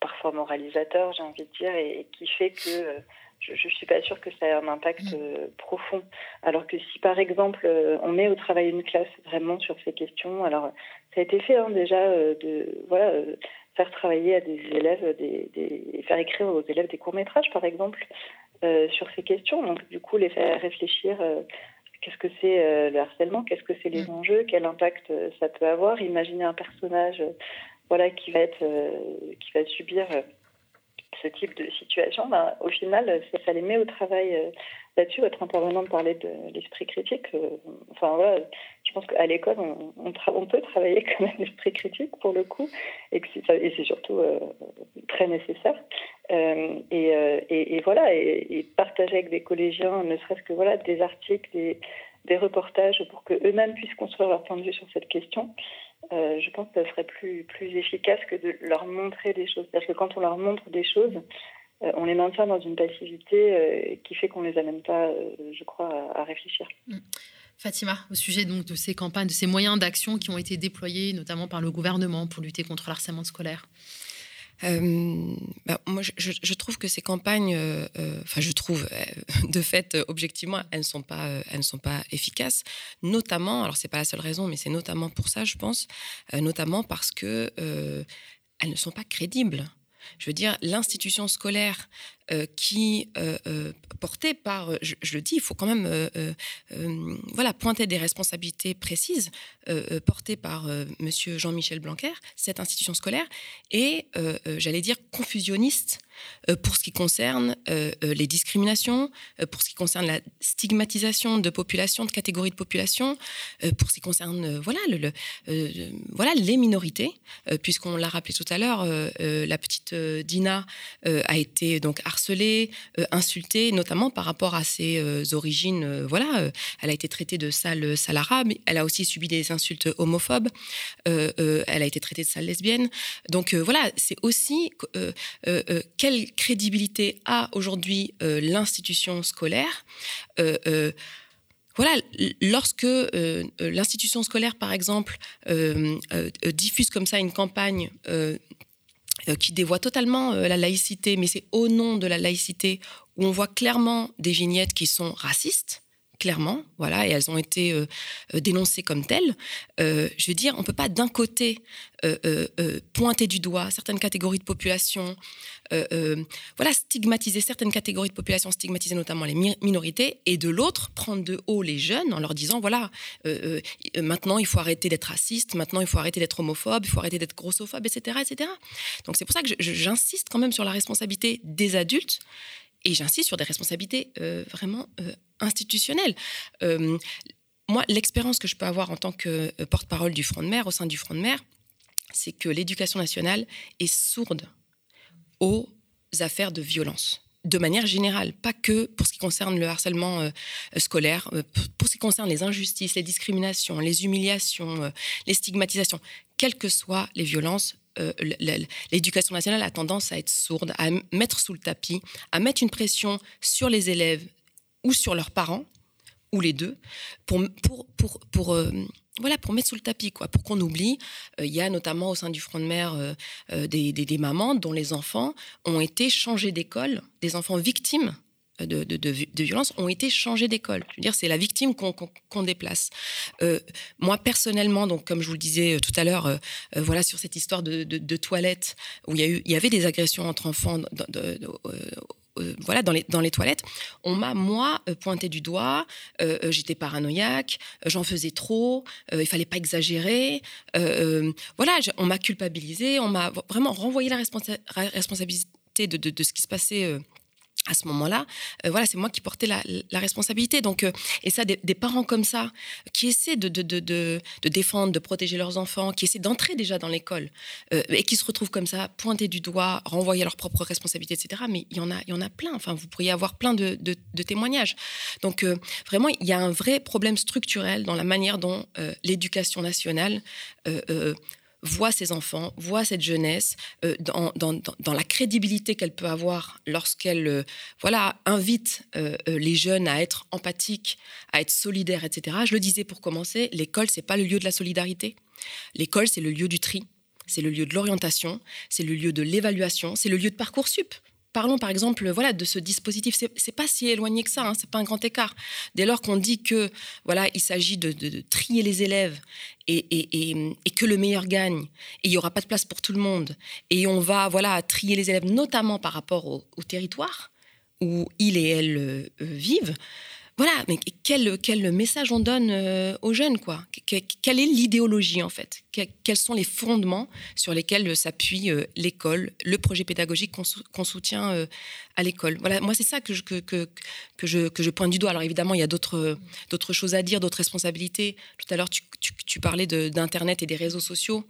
parfois moralisateur, j'ai envie de dire, et, qui fait que je ne suis pas sûre que ça ait un impact mm. profond. Alors que si, par exemple, on met au travail une classe vraiment sur ces questions, alors ça a été fait hein, déjà de voilà faire travailler à des élèves, des, des, faire écrire aux élèves des courts métrages, par exemple, euh, sur ces questions. Donc, du coup, les faire réfléchir. Euh, qu'est-ce que c'est euh, le harcèlement Qu'est-ce que c'est les mm. enjeux Quel impact ça peut avoir Imaginer un personnage, voilà, qui va être, qui va subir ce type de situation. Ben, au final, ça, les met au travail là-dessus. Votre intervenante parlait de l'esprit critique. enfin voilà, je pense qu'à l'école, on, on, peut travailler [laughs] quand même l'esprit critique pour le coup, et, et c'est surtout très nécessaire. Euh, euh, et, voilà, et, partager avec des collégiens, ne serait-ce que voilà, des articles, des, reportages pour qu'eux-mêmes puissent construire leur point de vue sur cette question. Euh, je pense que ça serait plus, efficace que de leur montrer des choses. Parce que quand on leur montre des choses, on les maintient dans une passivité qui fait qu'on ne les amène pas, je crois, à, réfléchir. Mm. Fatima, au sujet donc de ces campagnes, de ces moyens d'action qui ont été déployés notamment par le gouvernement pour lutter contre le harcèlement scolaire. Euh, bah, moi, je, trouve que ces campagnes, euh, euh, enfin, je trouve, [laughs] de fait, objectivement, elles ne sont pas, elles ne sont pas efficaces. Notamment, alors c'est pas la seule raison, mais c'est notamment pour ça, je pense, notamment parce que elles ne sont pas crédibles. Je veux dire, l'institution scolaire euh, qui, euh, euh, par, je, le dis, il faut quand même voilà, pointer des responsabilités précises portées par Monsieur Jean-Michel Blanquer, cette institution scolaire, et j'allais dire confusionniste pour ce qui concerne les discriminations, pour ce qui concerne la stigmatisation de populations, de catégories de population, pour ce qui concerne voilà, le, voilà, les minorités, puisqu'on l'a rappelé tout à l'heure, la petite Dina a été donc euh, insultée, notamment par rapport à ses euh, origines. Euh, voilà, elle a été traitée de sale, sale arabe. Elle a aussi subi des d'insultes homophobes. elle a été traitée de sale lesbienne. Donc voilà, c'est aussi quelle crédibilité a aujourd'hui l'institution scolaire voilà, lorsque l'institution scolaire, par exemple, diffuse comme ça une campagne qui dévoie totalement la laïcité, mais c'est au nom de la laïcité où on voit clairement des vignettes qui sont racistes, clairement, voilà, et elles ont été euh, euh, dénoncées comme telles. Euh, je veux dire, on ne peut pas d'un côté pointer du doigt certaines catégories de population, voilà, stigmatiser certaines catégories de population, stigmatiser notamment les minorités, et de l'autre prendre de haut les jeunes en leur disant voilà, maintenant il faut arrêter d'être raciste, maintenant il faut arrêter d'être homophobe, il faut arrêter d'être grossophobe, etc., etc. Donc c'est pour ça que j'insiste quand même sur la responsabilité des adultes et j'insiste sur des responsabilités vraiment institutionnelle. Euh, moi, l'expérience que je peux avoir en tant que euh, porte-parole du Front de mer, au sein du Front de mer, c'est que l'éducation nationale est sourde aux affaires de violence de manière générale, pas que pour ce qui concerne le harcèlement euh, scolaire, pour ce qui concerne les injustices, les discriminations, les humiliations, les stigmatisations, quelles que soient les violences, l'éducation nationale a tendance à être sourde, à mettre sous le tapis, à mettre une pression sur les élèves ou sur leurs parents, ou les deux, pour, pour, pour, pour euh, voilà, pour mettre sous le tapis, quoi, pour qu'on oublie. Euh, il y a notamment au sein du front de mer euh, des, des, mamans dont les enfants ont été changés d'école, des enfants victimes de, de, de, ont été changés d'école. Je c'est la victime qu'on déplace. moi, personnellement, donc, comme je vous le disais tout à l'heure, voilà, sur cette histoire de, toilettes, où il y, avait des agressions entre enfants euh, voilà, dans les, toilettes, on m'a, moi, euh, pointé du doigt, euh, j'étais paranoïaque, j'en faisais trop, il fallait pas exagérer. voilà, on m'a culpabilisé, on m'a vraiment renvoyé la responsabilité de, de, de, ce qui se passait à ce moment-là, euh, voilà, c'est moi qui portais la, responsabilité. Donc, euh, et ça, des, parents comme ça, qui essaient de, défendre, de protéger leurs enfants, qui essaient d'entrer déjà dans l'école, euh, et qui se retrouvent comme ça, pointés du doigt, renvoyés à leurs propres responsabilités, etc. Mais il y en a, il y en a plein. Enfin, vous pourriez avoir plein de, témoignages. Donc, vraiment, il y a un vrai problème structurel dans la manière dont l'éducation nationale voit ses enfants, voit cette jeunesse euh, dans, la crédibilité qu'elle peut avoir lorsqu'elle euh, voilà, invite euh, les jeunes à être empathiques, à être solidaires, etc. Je le disais pour commencer, l'école, c'est pas le lieu de la solidarité. L'école, c'est le lieu du tri, c'est le lieu de l'orientation, c'est le lieu de l'évaluation, c'est le lieu de Parcoursup parlons par exemple voilà de ce dispositif. C'est pas si éloigné que ça, hein, c'est pas un grand écart. Dès lors qu'on dit que voilà, il s'agit de, trier les élèves et, que le meilleur gagne, et il y aura pas de place pour tout le monde, et on va voilà trier les élèves notamment par rapport au, territoire où ils et elles euh, vivent. Voilà, mais quel, quel message on donne euh, aux jeunes, quoi? Quelle est l'idéologie, en fait? Quels sont les fondements sur lesquels s'appuie euh, l'école, le projet pédagogique qu'on soutient euh, à l'école? Voilà, moi, c'est ça que je, que, que, que, je, pointe du doigt. Alors, évidemment, il y a d'autres choses à dire, d'autres responsabilités. Tout à l'heure, tu, tu, tu parlais d'Internet et des réseaux sociaux.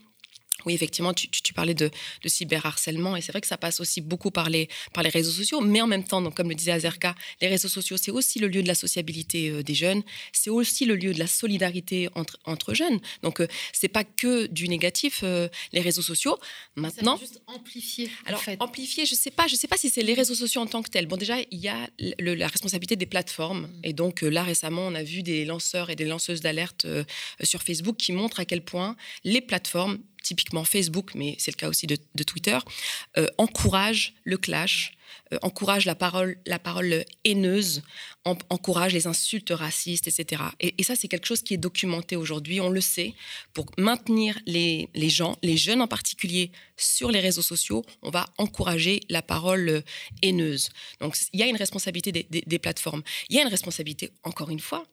Oui, effectivement, tu, parlais de, cyberharcèlement et c'est vrai que ça passe aussi beaucoup par les, par les réseaux sociaux, mais en même temps, donc, comme le disait Azerka, les réseaux sociaux, c'est aussi le lieu de la sociabilité euh, des jeunes, c'est aussi le lieu de la solidarité entre, entre jeunes. Donc, euh, c'est pas que du négatif, euh, les réseaux sociaux. Maintenant, ça juste amplifier. Alors, amplifier, je sais pas, je sais pas si c'est les réseaux sociaux en tant que tels. Bon, déjà, il y a la responsabilité des plateformes mm. et donc là récemment, on a vu des lanceurs et des lanceuses d'alerte sur Facebook qui montrent à quel point les plateformes typiquement Facebook, mais c'est le cas aussi de, Twitter, euh, encourage le clash, euh, encourage la parole, la parole haineuse, encourage les insultes racistes, etc. Et, ça, c'est quelque chose qui est documenté aujourd'hui, on le sait, pour maintenir les, gens, les jeunes en particulier, sur les réseaux sociaux, on va encourager la parole haineuse. Donc, il y a une responsabilité des plateformes. Il y a une responsabilité, encore une fois,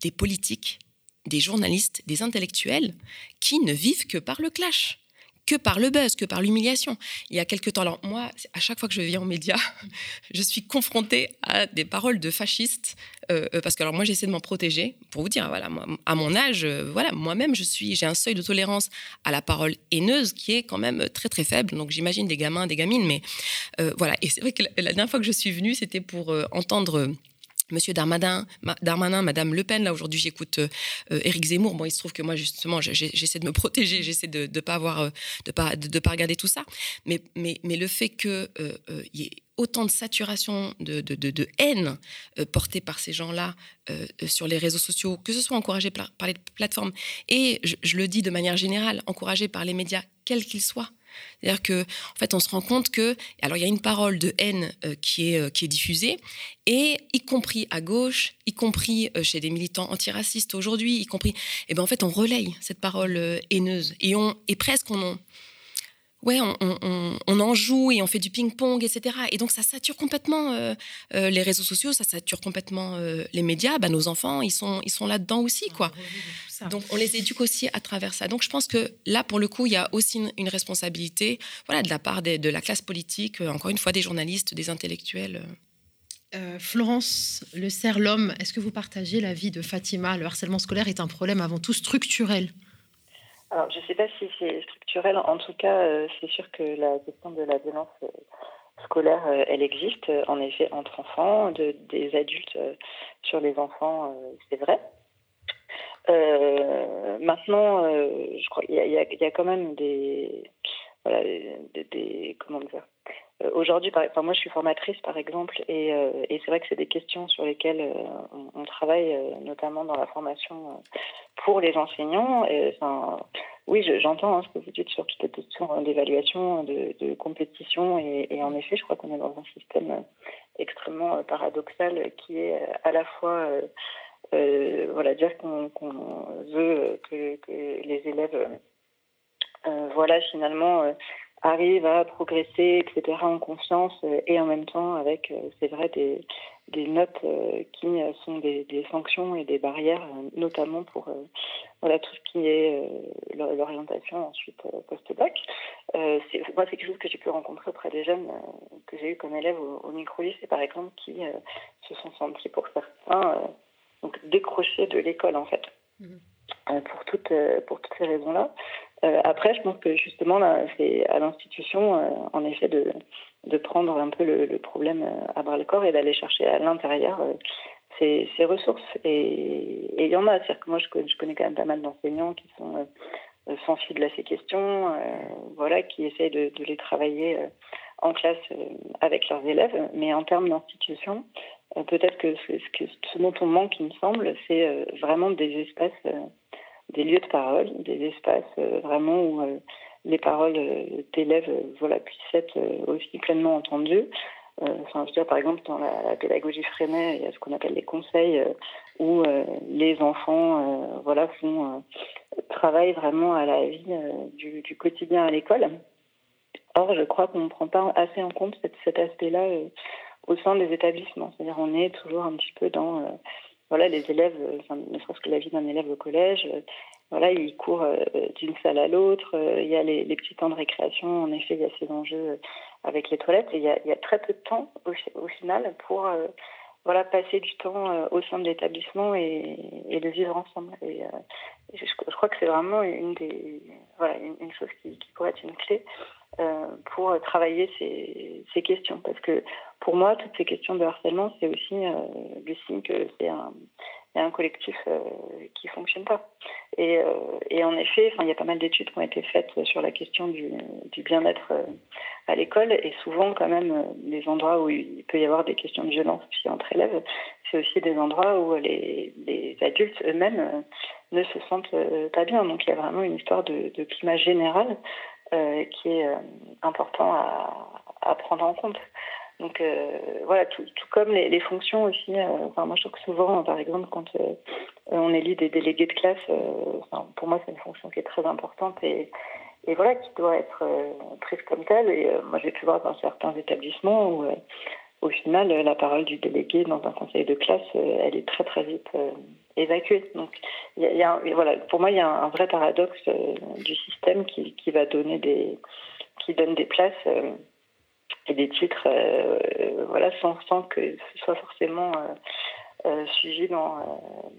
des politiques des journalistes, des intellectuels qui ne vivent que par le clash, que par le buzz, que par l'humiliation. Il y a quelque temps, alors moi, à chaque fois que je viens en médias, [laughs] je suis confrontée à des paroles de fascistes, euh, euh, parce que alors moi j'essaie de m'en protéger, pour vous dire, voilà, à mon âge, euh, voilà, moi-même je suis, j'ai un seuil de tolérance à la parole haineuse qui est quand même très très faible. Donc j'imagine des gamins, des gamines, mais voilà. Et c'est vrai que la, dernière fois que je suis venue, c'était pour entendre Monsieur Darmanin, Madame Le Pen. Là, aujourd'hui, j'écoute euh, Éric Zemmour. Bon, il se trouve que moi, justement, j'essaie de me protéger, j'essaie de ne pas avoir, de pas, de, pas regarder tout ça. Mais, mais, mais le fait qu'il y ait autant de saturation, de, de, de, haine portée par ces gens-là sur les réseaux sociaux, que ce soit encouragé par, les plateformes, et je, je, le dis de manière générale, encouragé par les médias, quels qu'ils soient. C'est-à-dire que, en fait, on se rend compte que, alors, il y a une parole de haine euh, qui, est, euh, qui est diffusée, et y compris à gauche, y compris euh, chez des militants antiracistes aujourd'hui, y compris, et eh ben en fait, on relaye cette parole haineuse, et on, et presque on, ouais, on, en joue et on fait du ping-pong, etc. Et donc ça sature complètement euh, euh, les réseaux sociaux, ça sature complètement euh, les médias. Bah, nos enfants, ils sont, ils sont là-dedans aussi, quoi. Donc on les éduque aussi à travers ça. Donc je pense que là, pour le coup, il y a aussi une, responsabilité, voilà, de la part de la classe politique, encore une fois, des journalistes, des intellectuels. Florence Le Serre l'homme, est-ce que vous partagez l'avis de Fatima? Le harcèlement scolaire est un problème avant tout structurel alors, je ne sais pas si c'est structurel. En tout cas, euh, c'est sûr que la question de la violence euh, scolaire, euh, elle existe, en effet, entre enfants, de, des adultes sur les enfants, c'est vrai. maintenant, je crois qu'il y, y, a quand même des, voilà, des, comment dire, euh, aujourd'hui, moi je suis formatrice par exemple, et, euh, et c'est vrai que c'est des questions sur lesquelles euh, on, travaille, notamment dans la formation pour les enseignants. Oui, j'entends hein, ce que vous dites sur toutes les questions d'évaluation, de, compétition, et, en effet, je crois qu'on est dans un système extrêmement paradoxal qui est à la fois voilà, dire qu'on veut que, les élèves voilà, finalement, arrive à progresser, etc., en confiance euh, et en même temps avec, euh, c'est vrai, des, des notes euh, qui sont des, des, sanctions et des barrières, notamment pour voilà, tout ce qui est l'orientation ensuite post-bac. moi, c'est quelque chose que j'ai pu rencontrer auprès des jeunes que j'ai eu comme élèves au, micro-lycée, par exemple, qui se sont sentis, pour certains, donc décrochés de l'école, en fait. Mmh. pour, toutes, pour toutes ces raisons-là. Euh, après, je pense que justement, c'est à l'institution, euh, en effet, de, prendre un peu le, problème euh, à bras le corps et d'aller chercher à l'intérieur ces, ressources. Et il y en a. C'est-à-dire que moi, je, connais quand même pas mal d'enseignants qui sont sensibles à ces questions, voilà, qui essayent de, les travailler en classe avec leurs élèves. Mais en termes d'institution, peut-être que ce dont on manque, il me semble, c'est vraiment des espaces des lieux de parole, des espaces euh, vraiment où euh, les paroles euh, d'élèves voilà, puissent être aussi pleinement entendues. Enfin, je veux dire, par exemple, dans la, pédagogie Freinet, il y a ce qu'on appelle les conseils où les enfants voilà, font, travaillent vraiment à la vie du, quotidien à l'école. Or, je crois qu'on ne prend pas assez en compte cet, cet aspect-là au sein des établissements. C'est-à-dire on est toujours un petit peu dans voilà, les élèves, euh, ne serait-ce que la vie d'un élève au collège, euh, voilà, il court euh, d'une salle à l'autre. il y a les, petits temps de récréation. En effet, il y a ces enjeux avec les toilettes. Et il y a, très peu de temps au, final pour voilà, passer du temps au sein de l'établissement et, et, de vivre ensemble. Et, je, crois que c'est vraiment une des voilà, une, chose qui, pourrait être une clé pour travailler ces, questions. Parce que pour moi, toutes ces questions de harcèlement, c'est aussi euh, le signe que c'est un, un, collectif euh, qui fonctionne pas. Et, euh, en effet, il y a pas mal d'études qui ont été faites sur la question du, bien-être à l'école. Et souvent, quand même, les endroits où il peut y avoir des questions de violence entre élèves, c'est aussi des endroits où les, adultes eux-mêmes ne se sentent pas bien. Donc il y a vraiment une histoire de climat général qui est important à, prendre en compte. Donc euh, voilà, tout, comme les, fonctions aussi. Euh, moi, je trouve que souvent, par exemple, quand euh, on élit des délégués de classe, pour moi, c'est une fonction qui est très importante et, et voilà, qui doit être prise comme telle. Et moi, j'ai pu voir dans certains établissements où, au final, la parole du délégué dans un conseil de classe, elle est très très vite évacuée. Donc, y a, voilà, pour moi, il y a un, vrai paradoxe du système qui, qui, va donner des, qui donne des places et des titres euh, voilà, sans, que ce soit forcément euh, euh, suivi dans,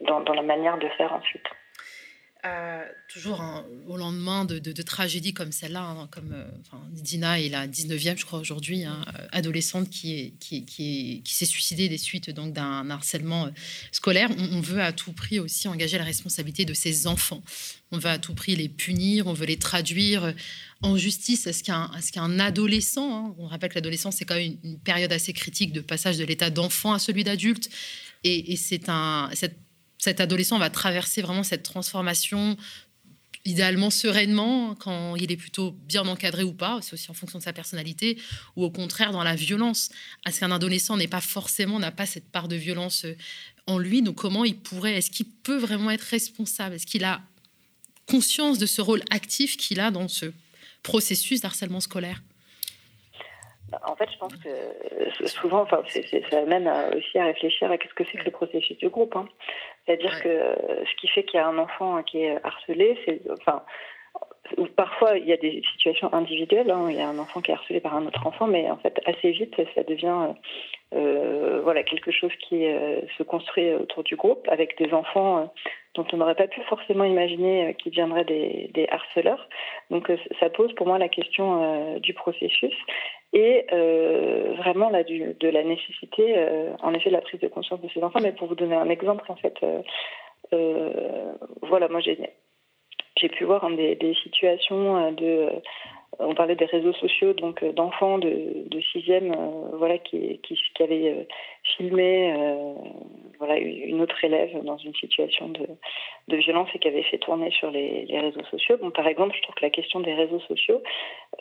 dans, la manière de faire ensuite. Euh, toujours au lendemain de, tragédies comme celle-là, hein, comme euh, Dina est la 19e, je crois, aujourd'hui, hein, adolescente qui, est, qui, qui, qui s'est suicidée des suites d'un harcèlement euh, scolaire. On, veut à tout prix aussi engager la responsabilité de ces enfants. On veut à tout prix les punir, on veut les traduire en justice. Est-ce qu'un adolescent, hein, on rappelle que l'adolescence, c'est quand même une, période assez critique de passage de l'état d'enfant à celui d'adulte, et, c'est un, cet adolescent va traverser vraiment cette transformation idéalement sereinement quand il est plutôt bien encadré ou pas, c'est aussi en fonction de sa personnalité, ou au contraire dans la violence. Est-ce qu'un adolescent n'est pas forcément, n'a pas cette part de violence euh, en lui. Donc comment il pourrait, est-ce qu'il peut vraiment être responsable? Est-ce qu'il a conscience de ce rôle actif qu'il a dans ce processus d'harcèlement scolaire? En fait, je pense que euh, souvent, enfin, ça amène aussi à réfléchir à qu'est-ce que c'est que le processus du groupe. Hein. C'est-à-dire que euh, ce qui fait qu'il y a un enfant qui est harcelé, c'est, enfin, parfois il y a des situations individuelles. Hein, il y a un enfant qui est harcelé par un autre enfant, mais en fait, assez vite, ça devient euh, voilà quelque chose qui se construit autour du groupe avec des enfants dont on n'aurait pas pu forcément imaginer qu'ils deviendraient des, harceleurs. Donc, ça pose pour moi la question du processus et euh, vraiment là, de la nécessité, euh, en effet, de la prise de conscience de ces enfants. Mais pour vous donner un exemple, en fait, euh, voilà, moi j'ai j'ai pu voir des, des situations de on parlait des réseaux sociaux, donc d'enfants de, de sixième, voilà, qui, avaient filmé, une autre élève dans une situation de, violence et qui avait fait tourner sur les, les, réseaux sociaux. Bon, par exemple, je trouve que la question des réseaux sociaux,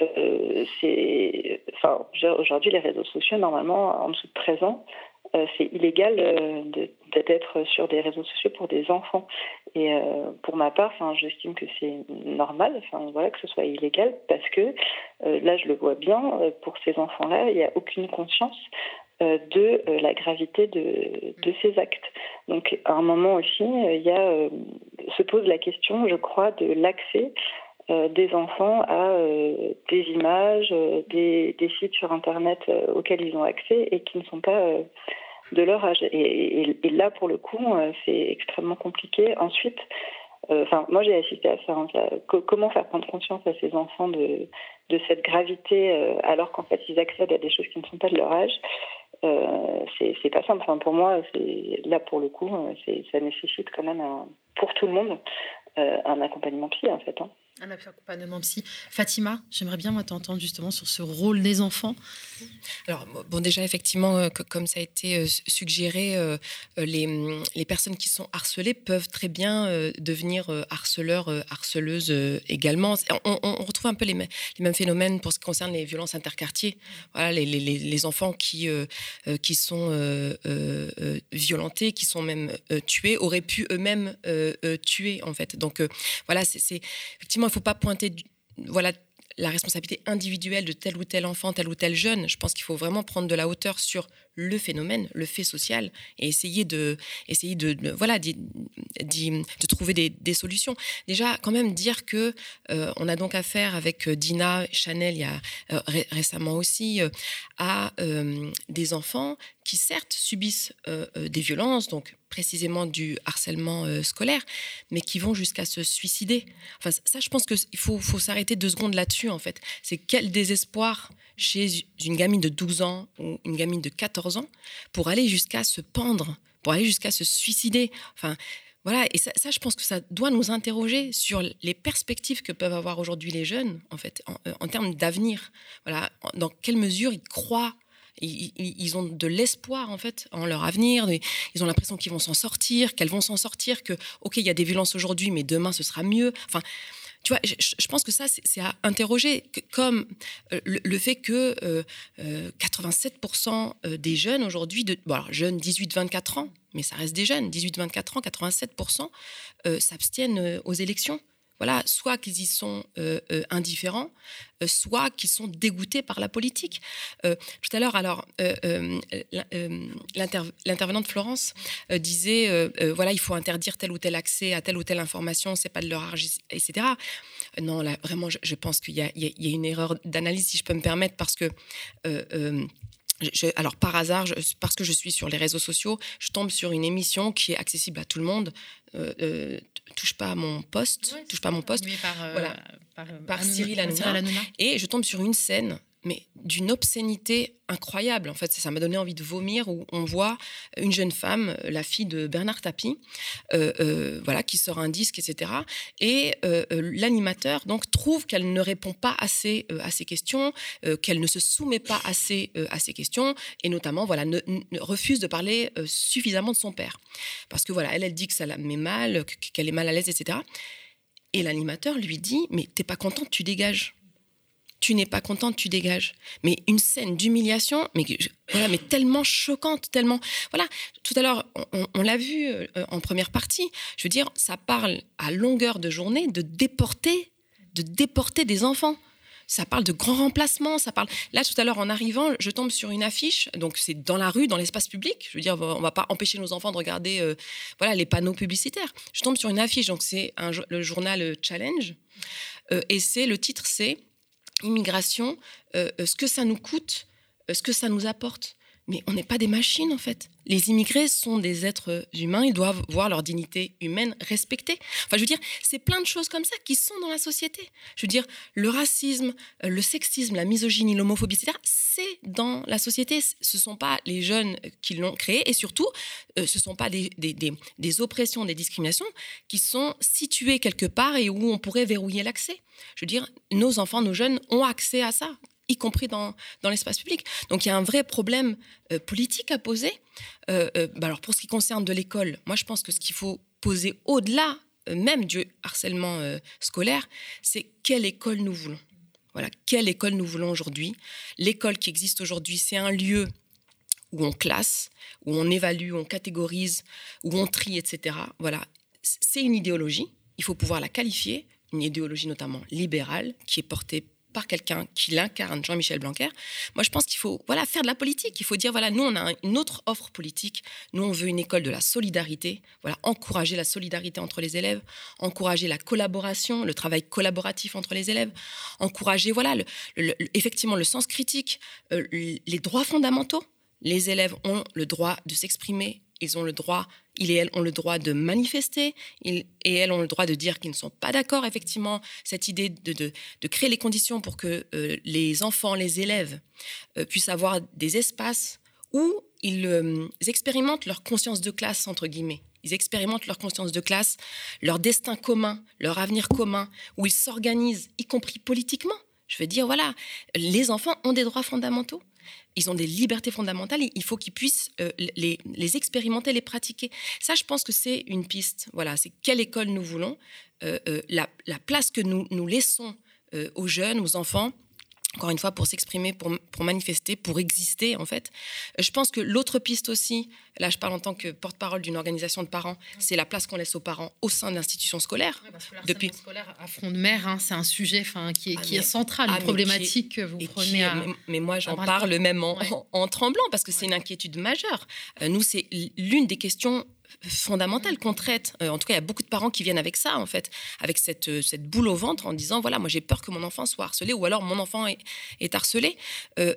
euh, c'est, enfin, aujourd'hui, les réseaux sociaux, normalement, en dessous de 13 ans, euh, c'est illégal euh, d'être sur des réseaux sociaux pour des enfants. Et euh, pour ma part, j'estime que c'est normal, voilà, que ce soit illégal, parce que là, je le vois bien, pour ces enfants-là, il n'y a aucune conscience de la gravité de, ces actes. Donc, à un moment aussi, il y se pose la question, je crois, de l'accès euh, des enfants à euh, des images, euh, des, sites sur Internet auxquels ils ont accès et qui ne sont pas de leur âge. Et, là, pour le coup, c'est extrêmement compliqué. Ensuite, enfin, moi j'ai assisté à ça. Hein, comment faire prendre conscience à ces enfants de, de cette gravité alors qu'en fait ils accèdent à des choses qui ne sont pas de leur âge euh, c'est pas simple. Pour moi, là pour le coup, ça nécessite quand même, pour tout le monde, un accompagnement psy en fait. Hein. Un accompagnement psy. Fatima, j'aimerais bien t'entendre justement sur ce rôle des enfants. Alors bon déjà effectivement euh, comme ça a été euh, suggéré, euh, les, les, personnes qui sont harcelées peuvent très bien devenir harceleurs, harceleuses également. On, retrouve un peu les, mêmes phénomènes pour ce qui concerne les violences interquartiers. Voilà les, les, les enfants qui qui sont violentés, qui sont même tués, auraient pu eux-mêmes tuer en fait. Donc voilà c'est effectivement il ne faut pas pointer voilà, la responsabilité individuelle de tel ou tel enfant, tel ou tel jeune. Je pense qu'il faut vraiment prendre de la hauteur sur le phénomène, le fait social, et essayer de, essayer de, voilà, de trouver des, solutions. Déjà, quand même dire que euh, on a donc affaire avec euh, Dina, Chanel, il y a euh, récemment aussi, à des enfants qui certes subissent des violences, donc précisément du harcèlement scolaire, mais qui vont jusqu'à se suicider. Enfin, ça, je pense qu'il faut, faut s'arrêter deux secondes là-dessus, en fait. C'est quel désespoir chez une gamine de 12 ans ou une gamine de 14 ans pour aller jusqu'à se pendre, pour aller jusqu'à se suicider. Enfin, voilà, et ça, je pense que ça doit nous interroger sur les perspectives que peuvent avoir aujourd'hui les jeunes, en fait, en, euh, termes d'avenir. Voilà, dans quelle mesure ils croient ils, ont de l'espoir en fait en leur avenir. Ils ont l'impression qu'ils vont s'en sortir, qu'elles vont s'en sortir, que ok il y a des violences aujourd'hui, mais demain ce sera mieux. Enfin, tu vois, je, pense que ça, c'est à interroger, comme euh, le, fait que 87% euh, euh, des jeunes aujourd'hui, jeunes 18-24 ans, mais ça reste des jeunes, 18-24 ans, 87% s'abstiennent aux élections voilà, soit qu'ils y sont euh, euh, indifférents, euh, soit qu'ils sont dégoûtés par la politique. tout à l'heure, alors, l'intervenante Florence disait, voilà, il faut interdire tel ou tel accès à telle ou telle information, c'est pas de leur âge, etc. Non, là, vraiment, je, pense qu'il y, a une erreur d'analyse, si je peux me permettre, parce que alors par hasard, parce que je suis sur les réseaux sociaux, je tombe sur une émission qui est accessible à tout le monde. Euh, touche pas à mon poste, touche pas à mon poste. Par, voilà, par, Cyril Hanouna. Et je tombe sur une scène mais d'une obscénité incroyable. En fait, ça m'a donné envie de vomir où on voit une jeune femme, la fille de Bernard Tapie, euh, euh, voilà, qui sort un disque, etc. Et euh, l'animateur donc trouve qu'elle ne répond pas assez à ses questions, qu'elle ne se soumet pas assez à ses questions, et notamment voilà, ne, refuse de parler suffisamment de son père, parce que voilà, elle, elle dit que ça la met mal, qu'elle est mal à l'aise, etc. Et l'animateur lui dit, mais t'es pas contente, tu dégages tu n'es pas contente, tu dégages. Mais une scène d'humiliation, mais voilà, mais tellement choquante, tellement voilà. Tout à l'heure, on, l'a vu euh, en première partie. Je veux dire, ça parle à longueur de journée de déporter, de déporter des enfants. Ça parle de grands remplacements, ça parle. Là, tout à l'heure, en arrivant, je tombe sur une affiche. Donc, c'est dans la rue, dans l'espace public. Je veux dire, on va pas empêcher nos enfants de regarder, euh, voilà, les panneaux publicitaires. Je tombe sur une affiche. Donc, c'est le journal Challenge, euh, et c'est le titre, c'est immigration, euh, euh, ce que ça nous coûte, euh, ce que ça nous apporte. Mais on n'est pas des machines, en fait. Les immigrés sont des êtres humains, ils doivent voir leur dignité humaine respectée. Enfin, je veux dire, c'est plein de choses comme ça qui sont dans la société. Je veux dire, le racisme, le sexisme, la misogynie, l'homophobie, etc., c'est dans la société. Ce ne sont pas les jeunes qui l'ont créé et surtout, ce ne sont pas des, des, des, oppressions, des discriminations qui sont situées quelque part et où on pourrait verrouiller l'accès. Je veux dire, nos enfants, nos jeunes ont accès à ça y compris dans, dans l'espace public. Donc il y a un vrai problème euh, politique à poser. Euh, euh, bah alors pour ce qui concerne de l'école, moi je pense que ce qu'il faut poser au-delà même du harcèlement scolaire, c'est quelle école nous voulons. Voilà, quelle école nous voulons aujourd'hui. L'école qui existe aujourd'hui, c'est un lieu où on classe, où on évalue, où on catégorise, où on trie, etc. Voilà, c'est une idéologie. Il faut pouvoir la qualifier, une idéologie notamment libérale qui est portée par quelqu'un qui l'incarne, Jean-Michel Blanquer, moi je pense qu'il faut voilà, faire de la politique. Il faut dire, voilà, nous on a une autre offre politique. Nous on veut une école de la solidarité, voilà, encourager la solidarité entre les élèves, encourager la collaboration, le travail collaboratif entre les élèves, encourager, voilà, effectivement le sens critique, euh, les droits fondamentaux. Les élèves ont le droit de s'exprimer, ils ont le droit, ils et elles ont le droit de manifester, ils et elles ont le droit de dire qu'ils ne sont pas d'accord, effectivement, cette idée de, créer les conditions pour que euh, les enfants, les élèves euh, puissent avoir des espaces où ils euh, expérimentent leur conscience de classe, entre guillemets. Ils expérimentent leur conscience de classe, leur destin commun, leur avenir commun, où ils s'organisent, y compris politiquement. Je veux dire, voilà, les enfants ont des droits fondamentaux ils ont des libertés fondamentales il faut qu'ils puissent euh, les, expérimenter, les pratiquer. Ça, je pense que c'est une piste. Voilà, c'est quelle école nous voulons, euh, euh, la, place que nous, nous laissons aux jeunes, aux enfants, encore une fois, pour s'exprimer, pour, pour, manifester, pour exister, en fait. Je pense que l'autre piste aussi, là je parle en tant que porte-parole d'une organisation de parents, c'est la place qu'on laisse aux parents au sein de l'institution scolaire. Depuis scolaire à front de mer, hein, c'est un sujet qui est, ah, qui est central, une ah, problématique que vous prenez à, mais, moi, j'en parle même en, en, tremblant, parce que c'est une inquiétude majeure. Euh, nous, c'est l'une des questions fondamentale qu'on traite. Euh, en tout cas, il y a beaucoup de parents qui viennent avec ça, en fait, avec cette, euh, cette boule au ventre en disant voilà, moi j'ai peur que mon enfant soit harcelé ou alors mon enfant est, est harcelé. Euh,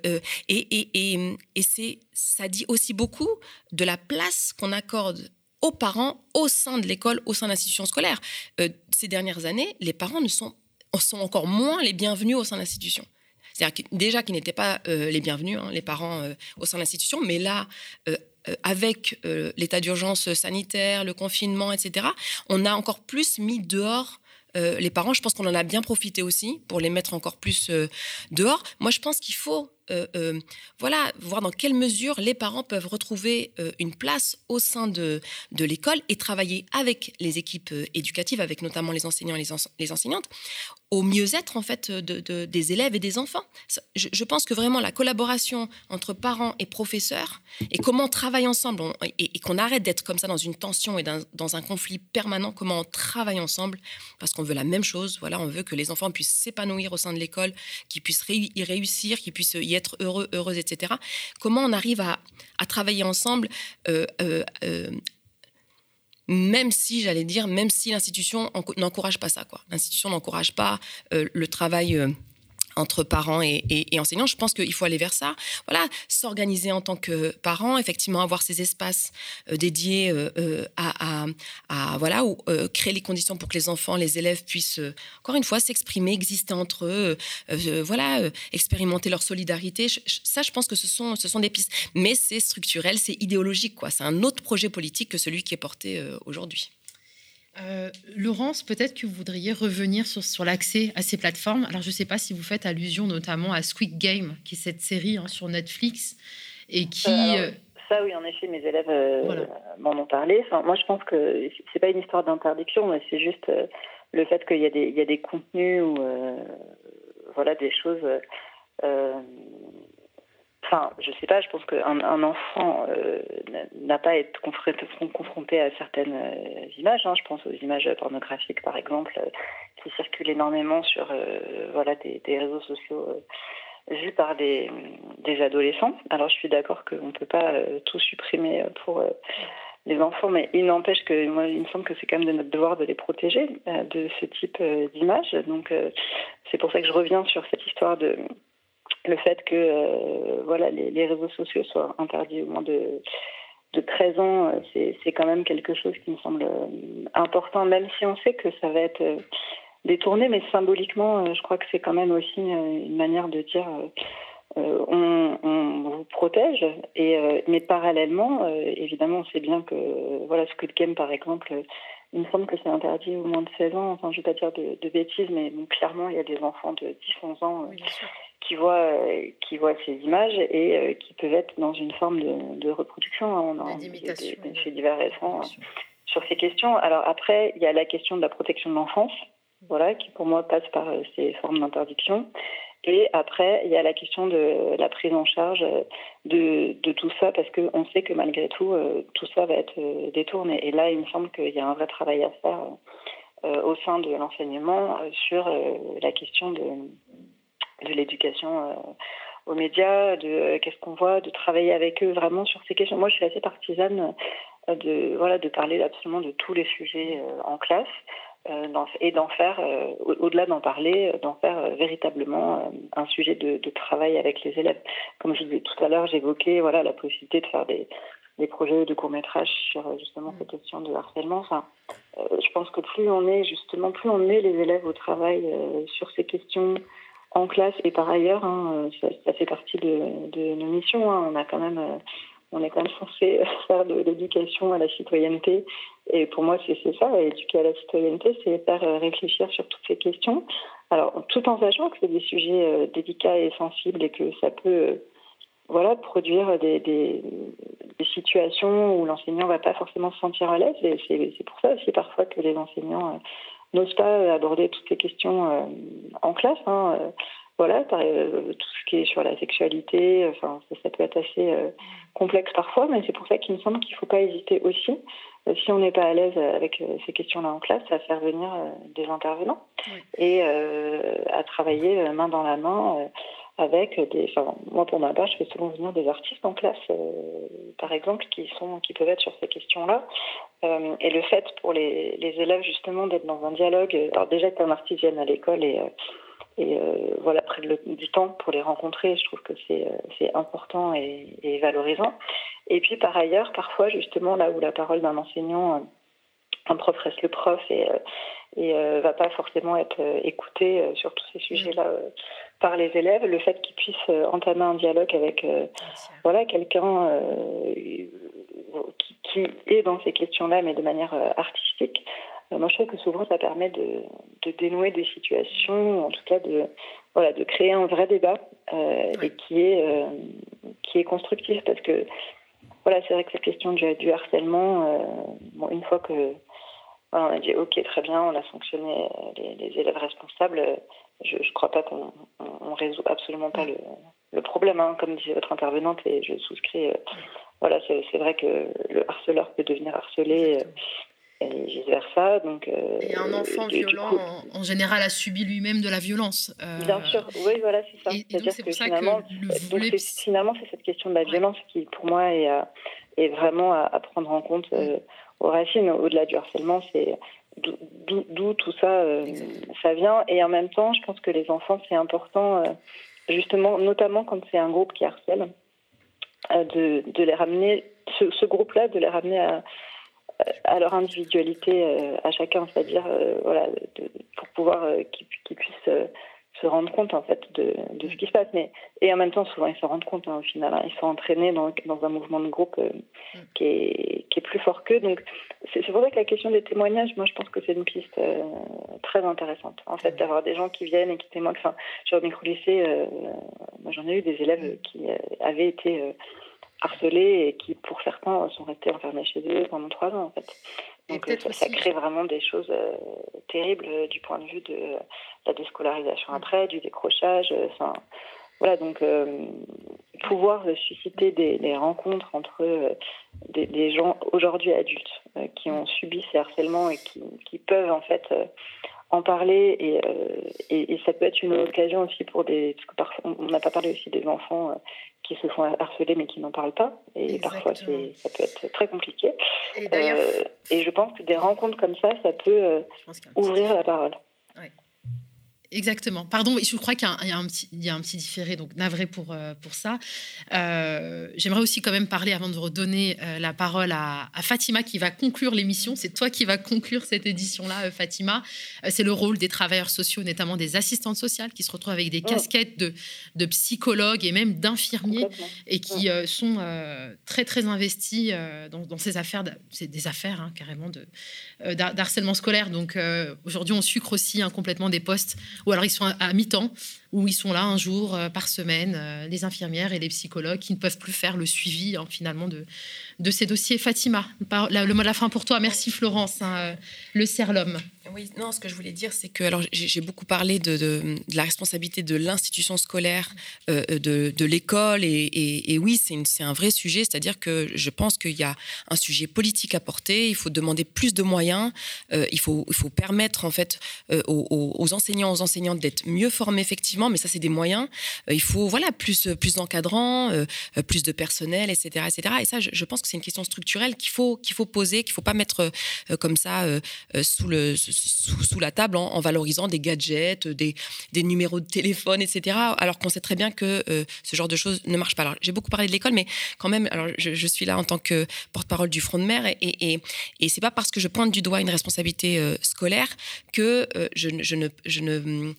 et et, et, c'est, ça dit aussi beaucoup de la place qu'on accorde aux parents au sein de l'école, au sein de l'institution scolaire. ces dernières années, les parents ne sont, sont encore moins les bienvenus au sein de l'institution. C'est-à-dire déjà qu'ils n'étaient pas les bienvenus, hein, les parents au sein de l'institution, mais là, euh, avec euh, l'état d'urgence sanitaire, le confinement, etc., on a encore plus mis dehors euh, les parents. Je pense qu'on en a bien profité aussi pour les mettre encore plus dehors. Moi, je pense qu'il faut euh, euh, voilà, voir dans quelle mesure les parents peuvent retrouver euh, une place au sein de, de l'école et travailler avec les équipes éducatives, avec notamment les enseignants et les, enseignantes, au mieux-être en fait de, des élèves et des enfants. Je, pense que vraiment la collaboration entre parents et professeurs et comment on travaille ensemble et, qu'on arrête d'être comme ça dans une tension et dans, un conflit permanent, comment on travaille ensemble parce qu'on veut la même chose. Voilà, on veut que les enfants puissent s'épanouir au sein de l'école, qu'ils puissent y réussir, qu'ils puissent y être heureux, heureuse, etc. Comment on arrive à, travailler ensemble euh, euh, euh, même si, j'allais dire, même si l'institution n'encourage pas ça. L'institution n'encourage pas le travail entre parents et, enseignants. Je pense qu'il faut aller vers ça. Voilà, s'organiser en tant que parents, effectivement avoir ces espaces dédiés à, à, voilà, ou, créer les conditions pour que les enfants, les élèves puissent, encore une fois, s'exprimer, exister entre eux, voilà, expérimenter leur solidarité. ça, je pense que ce sont, ce sont des pistes. Mais c'est structurel, c'est idéologique, quoi. C'est un autre projet politique que celui qui est porté aujourd'hui. Euh, Laurence, peut-être que vous voudriez revenir sur, sur l'accès à ces plateformes. Alors, je ne sais pas si vous faites allusion notamment à Squid Game, qui est cette série hein, sur Netflix, et qui... Euh, ça, oui, en effet, mes élèves euh, m'en ont parlé. Enfin, moi, je pense que c'est pas une histoire d'interdiction, mais c'est juste le fait qu'il y, a des, il y a des contenus ou voilà, des choses Enfin, je sais pas, je pense qu'un un enfant euh, n'a pas à être confronté, à certaines euh, images. Hein. Je pense aux images pornographiques, par exemple, euh, qui circulent énormément sur voilà, des, réseaux sociaux vus par des, des, adolescents. Alors, je suis d'accord qu'on ne peut pas tout supprimer pour les enfants, mais il n'empêche que moi, il me semble que c'est quand même de notre devoir de les protéger de ce type d'images. Donc, c'est pour ça que je reviens sur cette histoire de le fait que euh, voilà, les, réseaux sociaux soient interdits au moins de, de 13 ans, euh, c'est quand même quelque chose qui me semble euh, important, même si on sait que ça va être détourné, mais symboliquement, je crois que c'est quand même aussi une manière de dire on, vous protège, et, mais parallèlement, évidemment, on sait bien que voilà, Squid Game, par exemple, il me semble que c'est interdit au moins de 16 ans. Enfin, je ne vais pas dire de, bêtises, mais clairement, il y a des enfants de 10-11 ans qui voient, euh, qui voient ces images et euh, qui peuvent être dans une forme de, reproduction. Hein. On a des, des, divers récents euh, sur ces questions. Alors après, il y a la question de la protection de l'enfance, voilà, qui pour moi passe par ces formes d'interdiction. Et après, il y a la question de la prise en charge de, de tout ça, parce qu'on sait que malgré tout, tout ça va être détourné. Et là, il me semble qu'il y a un vrai travail à faire au sein de l'enseignement sur la question de, de l'éducation euh, aux médias, de euh, qu'est-ce qu'on voit, de travailler avec eux vraiment sur ces questions. Moi, je suis assez partisane euh, de voilà de parler absolument de tous les sujets en classe et d'en faire, au-delà d'en parler, d'en faire véritablement un sujet de, travail avec les élèves. Comme je disais tout à l'heure, j'évoquais voilà la possibilité de faire des, des projets de court métrage sur justement cette question de harcèlement. Enfin, je pense que plus on est justement, plus on met les élèves au travail sur ces questions en classe et par ailleurs, hein, ça, fait partie de, nos missions. Hein. On a quand même, euh, on est quand même censé [laughs] faire de l'éducation à la citoyenneté. Et pour moi, c'est ça, éduquer à la citoyenneté, c'est faire euh, réfléchir sur toutes ces questions. Alors, tout en sachant que c'est des sujets euh, délicats et sensibles et que ça peut, voilà, produire des, situations où l'enseignant va pas forcément se sentir à l'aise. Et c'est pour ça aussi parfois que les enseignants n'ose pas aborder toutes ces questions euh, en classe. Hein, euh, voilà, euh, tout ce qui est sur la sexualité, enfin, ça, peut être assez complexe parfois, mais c'est pour ça qu'il me semble qu'il ne faut pas hésiter aussi, si on n'est pas à l'aise avec ces questions-là en classe, à faire venir des intervenants et à travailler main dans la main avec des. Enfin, moi, pour ma part, je fais souvent venir des artistes en classe, euh, par exemple, qui sont, qui peuvent être sur ces questions-là. Euh, et le fait pour les, les élèves justement d'être dans un dialogue. Alors déjà qu'un artiste vienne à l'école et euh, et voilà, près du temps pour les rencontrer, je trouve que c'est important et, valorisant. Et puis par ailleurs, parfois justement là où la parole d'un enseignant, un prof reste le prof et et euh, va pas forcément être euh, écouté euh, sur tous ces sujets-là euh, par les élèves. Le fait qu'ils puissent entamer un dialogue avec voilà quelqu'un qui, qui, est dans ces questions-là, mais de manière artistique. moi, je trouve que souvent, ça permet de, de, dénouer des situations, en tout cas de voilà, de créer un vrai débat et qui est qui est constructif, parce que voilà, c'est vrai que cette question du, du harcèlement, bon, une fois que on a dit ok, très bien, on a sanctionné les, élèves responsables. Je ne crois pas qu'on on, résout absolument pas le, problème, hein, comme disait votre intervenante, et je souscris. Euh, voilà, c'est vrai que le harceleur peut devenir harcelé. Euh, et vice versa. Donc, euh, et un enfant violent, en, général, a subi lui-même de la violence. Bien sûr, oui, voilà, c'est ça. C'est-à-dire que, finalement, finalement, c'est cette question de la violence qui, pour moi, est, est vraiment à, prendre en compte aux racines, au-delà du harcèlement, c'est d'où tout ça, ça vient. Et en même temps, je pense que les enfants, c'est important, justement, notamment quand c'est un groupe qui harcèle, de, de les ramener, ce, ce groupe-là, de les ramener à, à leur individualité euh, à chacun, c'est-à-dire euh, voilà, pour pouvoir euh, qu'ils puissent se rendre compte en fait de, de, ce qui se passe. Mais, et en même temps, souvent, ils se rendent compte hein, au final. Hein. ils sont entraînés dans, dans, un mouvement de groupe qui, est, qui, est, plus fort qu'eux. Donc, c'est pour ça que la question des témoignages, moi, je pense que c'est une piste très intéressante. En fait, d'avoir des gens qui viennent et qui témoignent. Enfin, au micro-lycée, moi, j'en ai eu des élèves qui avaient été harcelés et qui, pour certains, sont restés enfermés chez eux pendant trois ans, en fait. Donc ça, crée vraiment des choses euh, terribles euh, du point de vue de la déscolarisation après, du décrochage. Euh, enfin, voilà, donc pouvoir susciter des, des, rencontres entre des, des, gens aujourd'hui adultes qui ont subi ces harcèlements et qui, qui peuvent en fait en parler et, et, et, ça peut être une occasion aussi pour des parce que parfois on n'a pas parlé aussi des enfants qui se font harceler mais qui n'en parlent pas. Et parfois, ça peut être très compliqué. Et, euh, et, je pense que des rencontres comme ça, ça peut euh, ouvrir la parole. Exactement. Pardon, je crois qu'il y, y, a un petit différé, donc navré pour, euh, pour ça. Euh, j'aimerais aussi quand même parler, avant de redonner euh, la parole à, Fatima, qui va conclure l'émission. C'est toi qui vas conclure cette édition-là, Fatima. c'est le rôle des travailleurs sociaux, notamment des assistantes sociales, qui se retrouvent avec des oh. casquettes de, de psychologues et même d'infirmiers, et qui sont très, très investis dans, dans, ces affaires, c'est des affaires hein, carrément d'harcèlement scolaire. Donc aujourd'hui, on sucre aussi hein, complètement des postes ou alors ils sont à, mi-temps, où ils sont là un jour euh, par semaine, euh, les infirmières et les psychologues qui ne peuvent plus faire le suivi hein, finalement de, de ces dossiers. Fatima, le mot de la fin pour toi. Merci Florence, hein, euh, le CERLOM. Oui, non, ce que je voulais dire, c'est que j'ai beaucoup parlé de, la responsabilité de l'institution scolaire, de, de l'école, et, et, oui, c'est un vrai sujet, c'est-à-dire que je pense qu'il y a un sujet politique à porter, il faut demander plus de moyens, il, faut, il faut permettre en fait aux, aux enseignants, aux enseignantes d'être mieux formés effectivement, mais ça c'est des moyens. il faut voilà plus plus d'encadrants, plus de personnel, etc., etc. Et ça, je, pense que c'est une question structurelle qu'il faut, qu'il faut poser, qu'il ne faut pas mettre euh, comme ça euh, euh, sous, le, sous, la table en, valorisant des gadgets, des, des, numéros de téléphone, etc. Alors qu'on sait très bien que ce genre de choses ne marche pas. Alors j'ai beaucoup parlé de l'école, mais quand même, alors je, suis là en tant que porte-parole du Front de mer et, et, et, c'est pas parce que je pointe du doigt une responsabilité scolaire que je, ne, je ne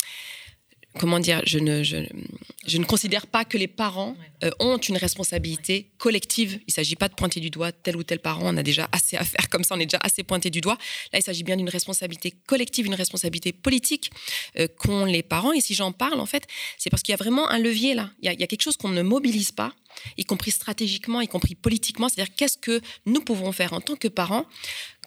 comment dire, je ne, je, ne considère pas que les parents euh, ont une responsabilité collective. Il ne s'agit pas de pointer du doigt tel ou tel parent. On a déjà assez à faire comme ça, on est déjà assez pointé du doigt. Là, il s'agit bien d'une responsabilité collective, une responsabilité politique euh, qu'ont les parents. Et si j'en parle, en fait, c'est parce qu'il y a vraiment un levier là. Il y a, il y a quelque chose qu'on ne mobilise pas y compris stratégiquement, y compris politiquement, c'est-à-dire qu'est-ce que nous pouvons faire en tant que parents,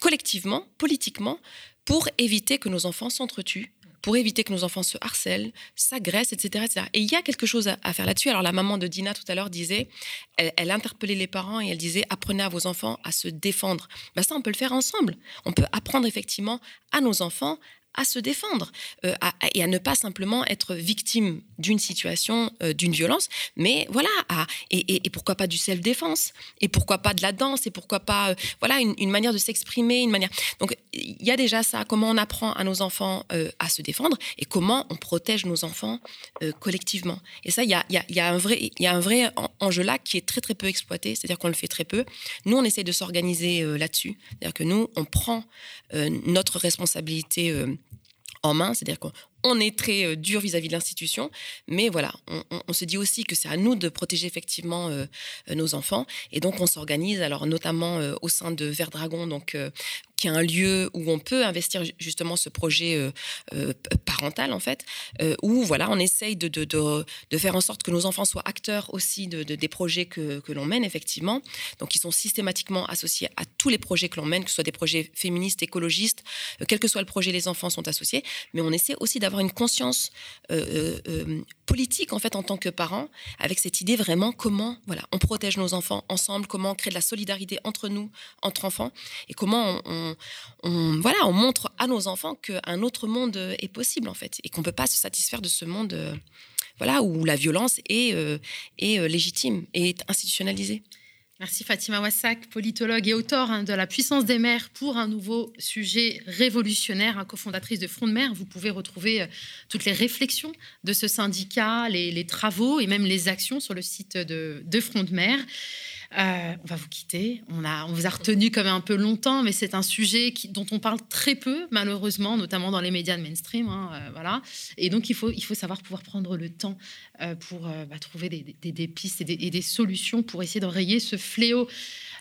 collectivement, politiquement, pour éviter que nos enfants s'entretuent, pour éviter que nos enfants se harcèlent, s'agressent, etc., etc. Et il y a quelque chose à, faire là-dessus. Alors la maman de Dina tout à l'heure disait, elle, interpellait les parents et elle disait, apprenez à vos enfants à se défendre. Ben ça, on peut le faire ensemble. On peut apprendre effectivement à nos enfants à se défendre euh, et à ne pas simplement être victime d'une situation, euh, d'une violence, mais voilà, et, pourquoi pas du self-défense, et pourquoi pas de la danse, et pourquoi pas, euh, voilà, une, manière de s'exprimer, une manière. Donc, il y a déjà ça, comment on apprend à nos enfants à se défendre, et comment on protège nos enfants collectivement. Et ça, il y a, un vrai, y a un vrai enjeu là qui est très très peu exploité, c'est-à-dire qu'on le fait très peu. Nous, on essaie de s'organiser là-dessus, c'est-à-dire que nous, on prend notre responsabilité en main, c'est-à-dire qu'on est très euh, dur vis-à-vis de l'institution, mais voilà, on, se dit aussi que c'est à nous de protéger effectivement euh, euh, nos enfants, et donc on s'organise, alors notamment au sein de Vert Dragon, donc qui est un lieu où on peut investir justement ce projet euh, euh, parental en fait, euh, où voilà, on essaye de, de, de, faire en sorte que nos enfants soient acteurs aussi de, des projets que, que l'on mène effectivement. Donc ils sont systématiquement associés à tous les projets que l'on mène, que ce soit des projets féministes, écologistes, quel que soit le projet, les enfants sont associés. Mais on essaie aussi d'avoir une conscience politique en fait en tant que parents, avec cette idée vraiment comment voilà, on protège nos enfants ensemble, comment on crée de la solidarité entre nous, entre enfants, et comment on on, voilà, on montre à nos enfants qu'un autre monde est possible en fait et qu'on peut pas se satisfaire de ce monde, euh, voilà, où la violence est, euh, est euh, légitime et est institutionnalisée. Merci Fatima Wassak, politologue et auteur hein, de La puissance des mers pour un nouveau sujet révolutionnaire, hein, cofondatrice de Front de mer. Vous pouvez retrouver euh, toutes les réflexions de ce syndicat, les, travaux et même les actions sur le site de, de Front de mer. Euh, on va vous quitter. On, a, on vous a retenu comme un peu longtemps, mais c'est un sujet dont on parle très peu, malheureusement, notamment dans les médias de mainstream. Hein, euh, voilà. Et donc, il faut, il faut savoir pouvoir prendre le temps euh, pour bah, trouver des, pistes et des, solutions pour essayer d'enrayer ce fléau.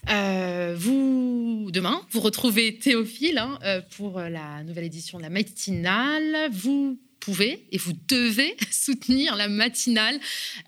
vous, demain, vous retrouvez Théophile hein, pour la nouvelle édition de la matinale. Vous pouvez et vous devez [laughs] soutenir la matinale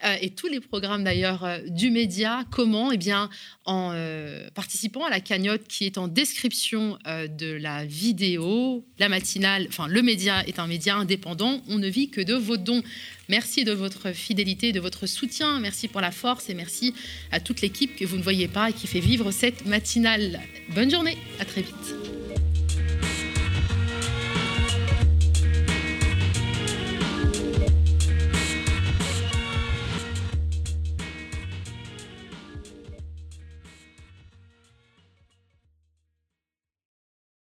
euh, et tous les programmes d'ailleurs euh, du média. Comment? Eh bien, en euh, participant à la cagnotte qui est en description de la vidéo. La matinale, enfin, le média est un média indépendant. On ne vit que de vos dons. Merci de votre fidélité, de votre soutien. Merci pour la force et merci à toute l'équipe que vous ne voyez pas et qui fait vivre cette matinale. Bonne journée, à très vite.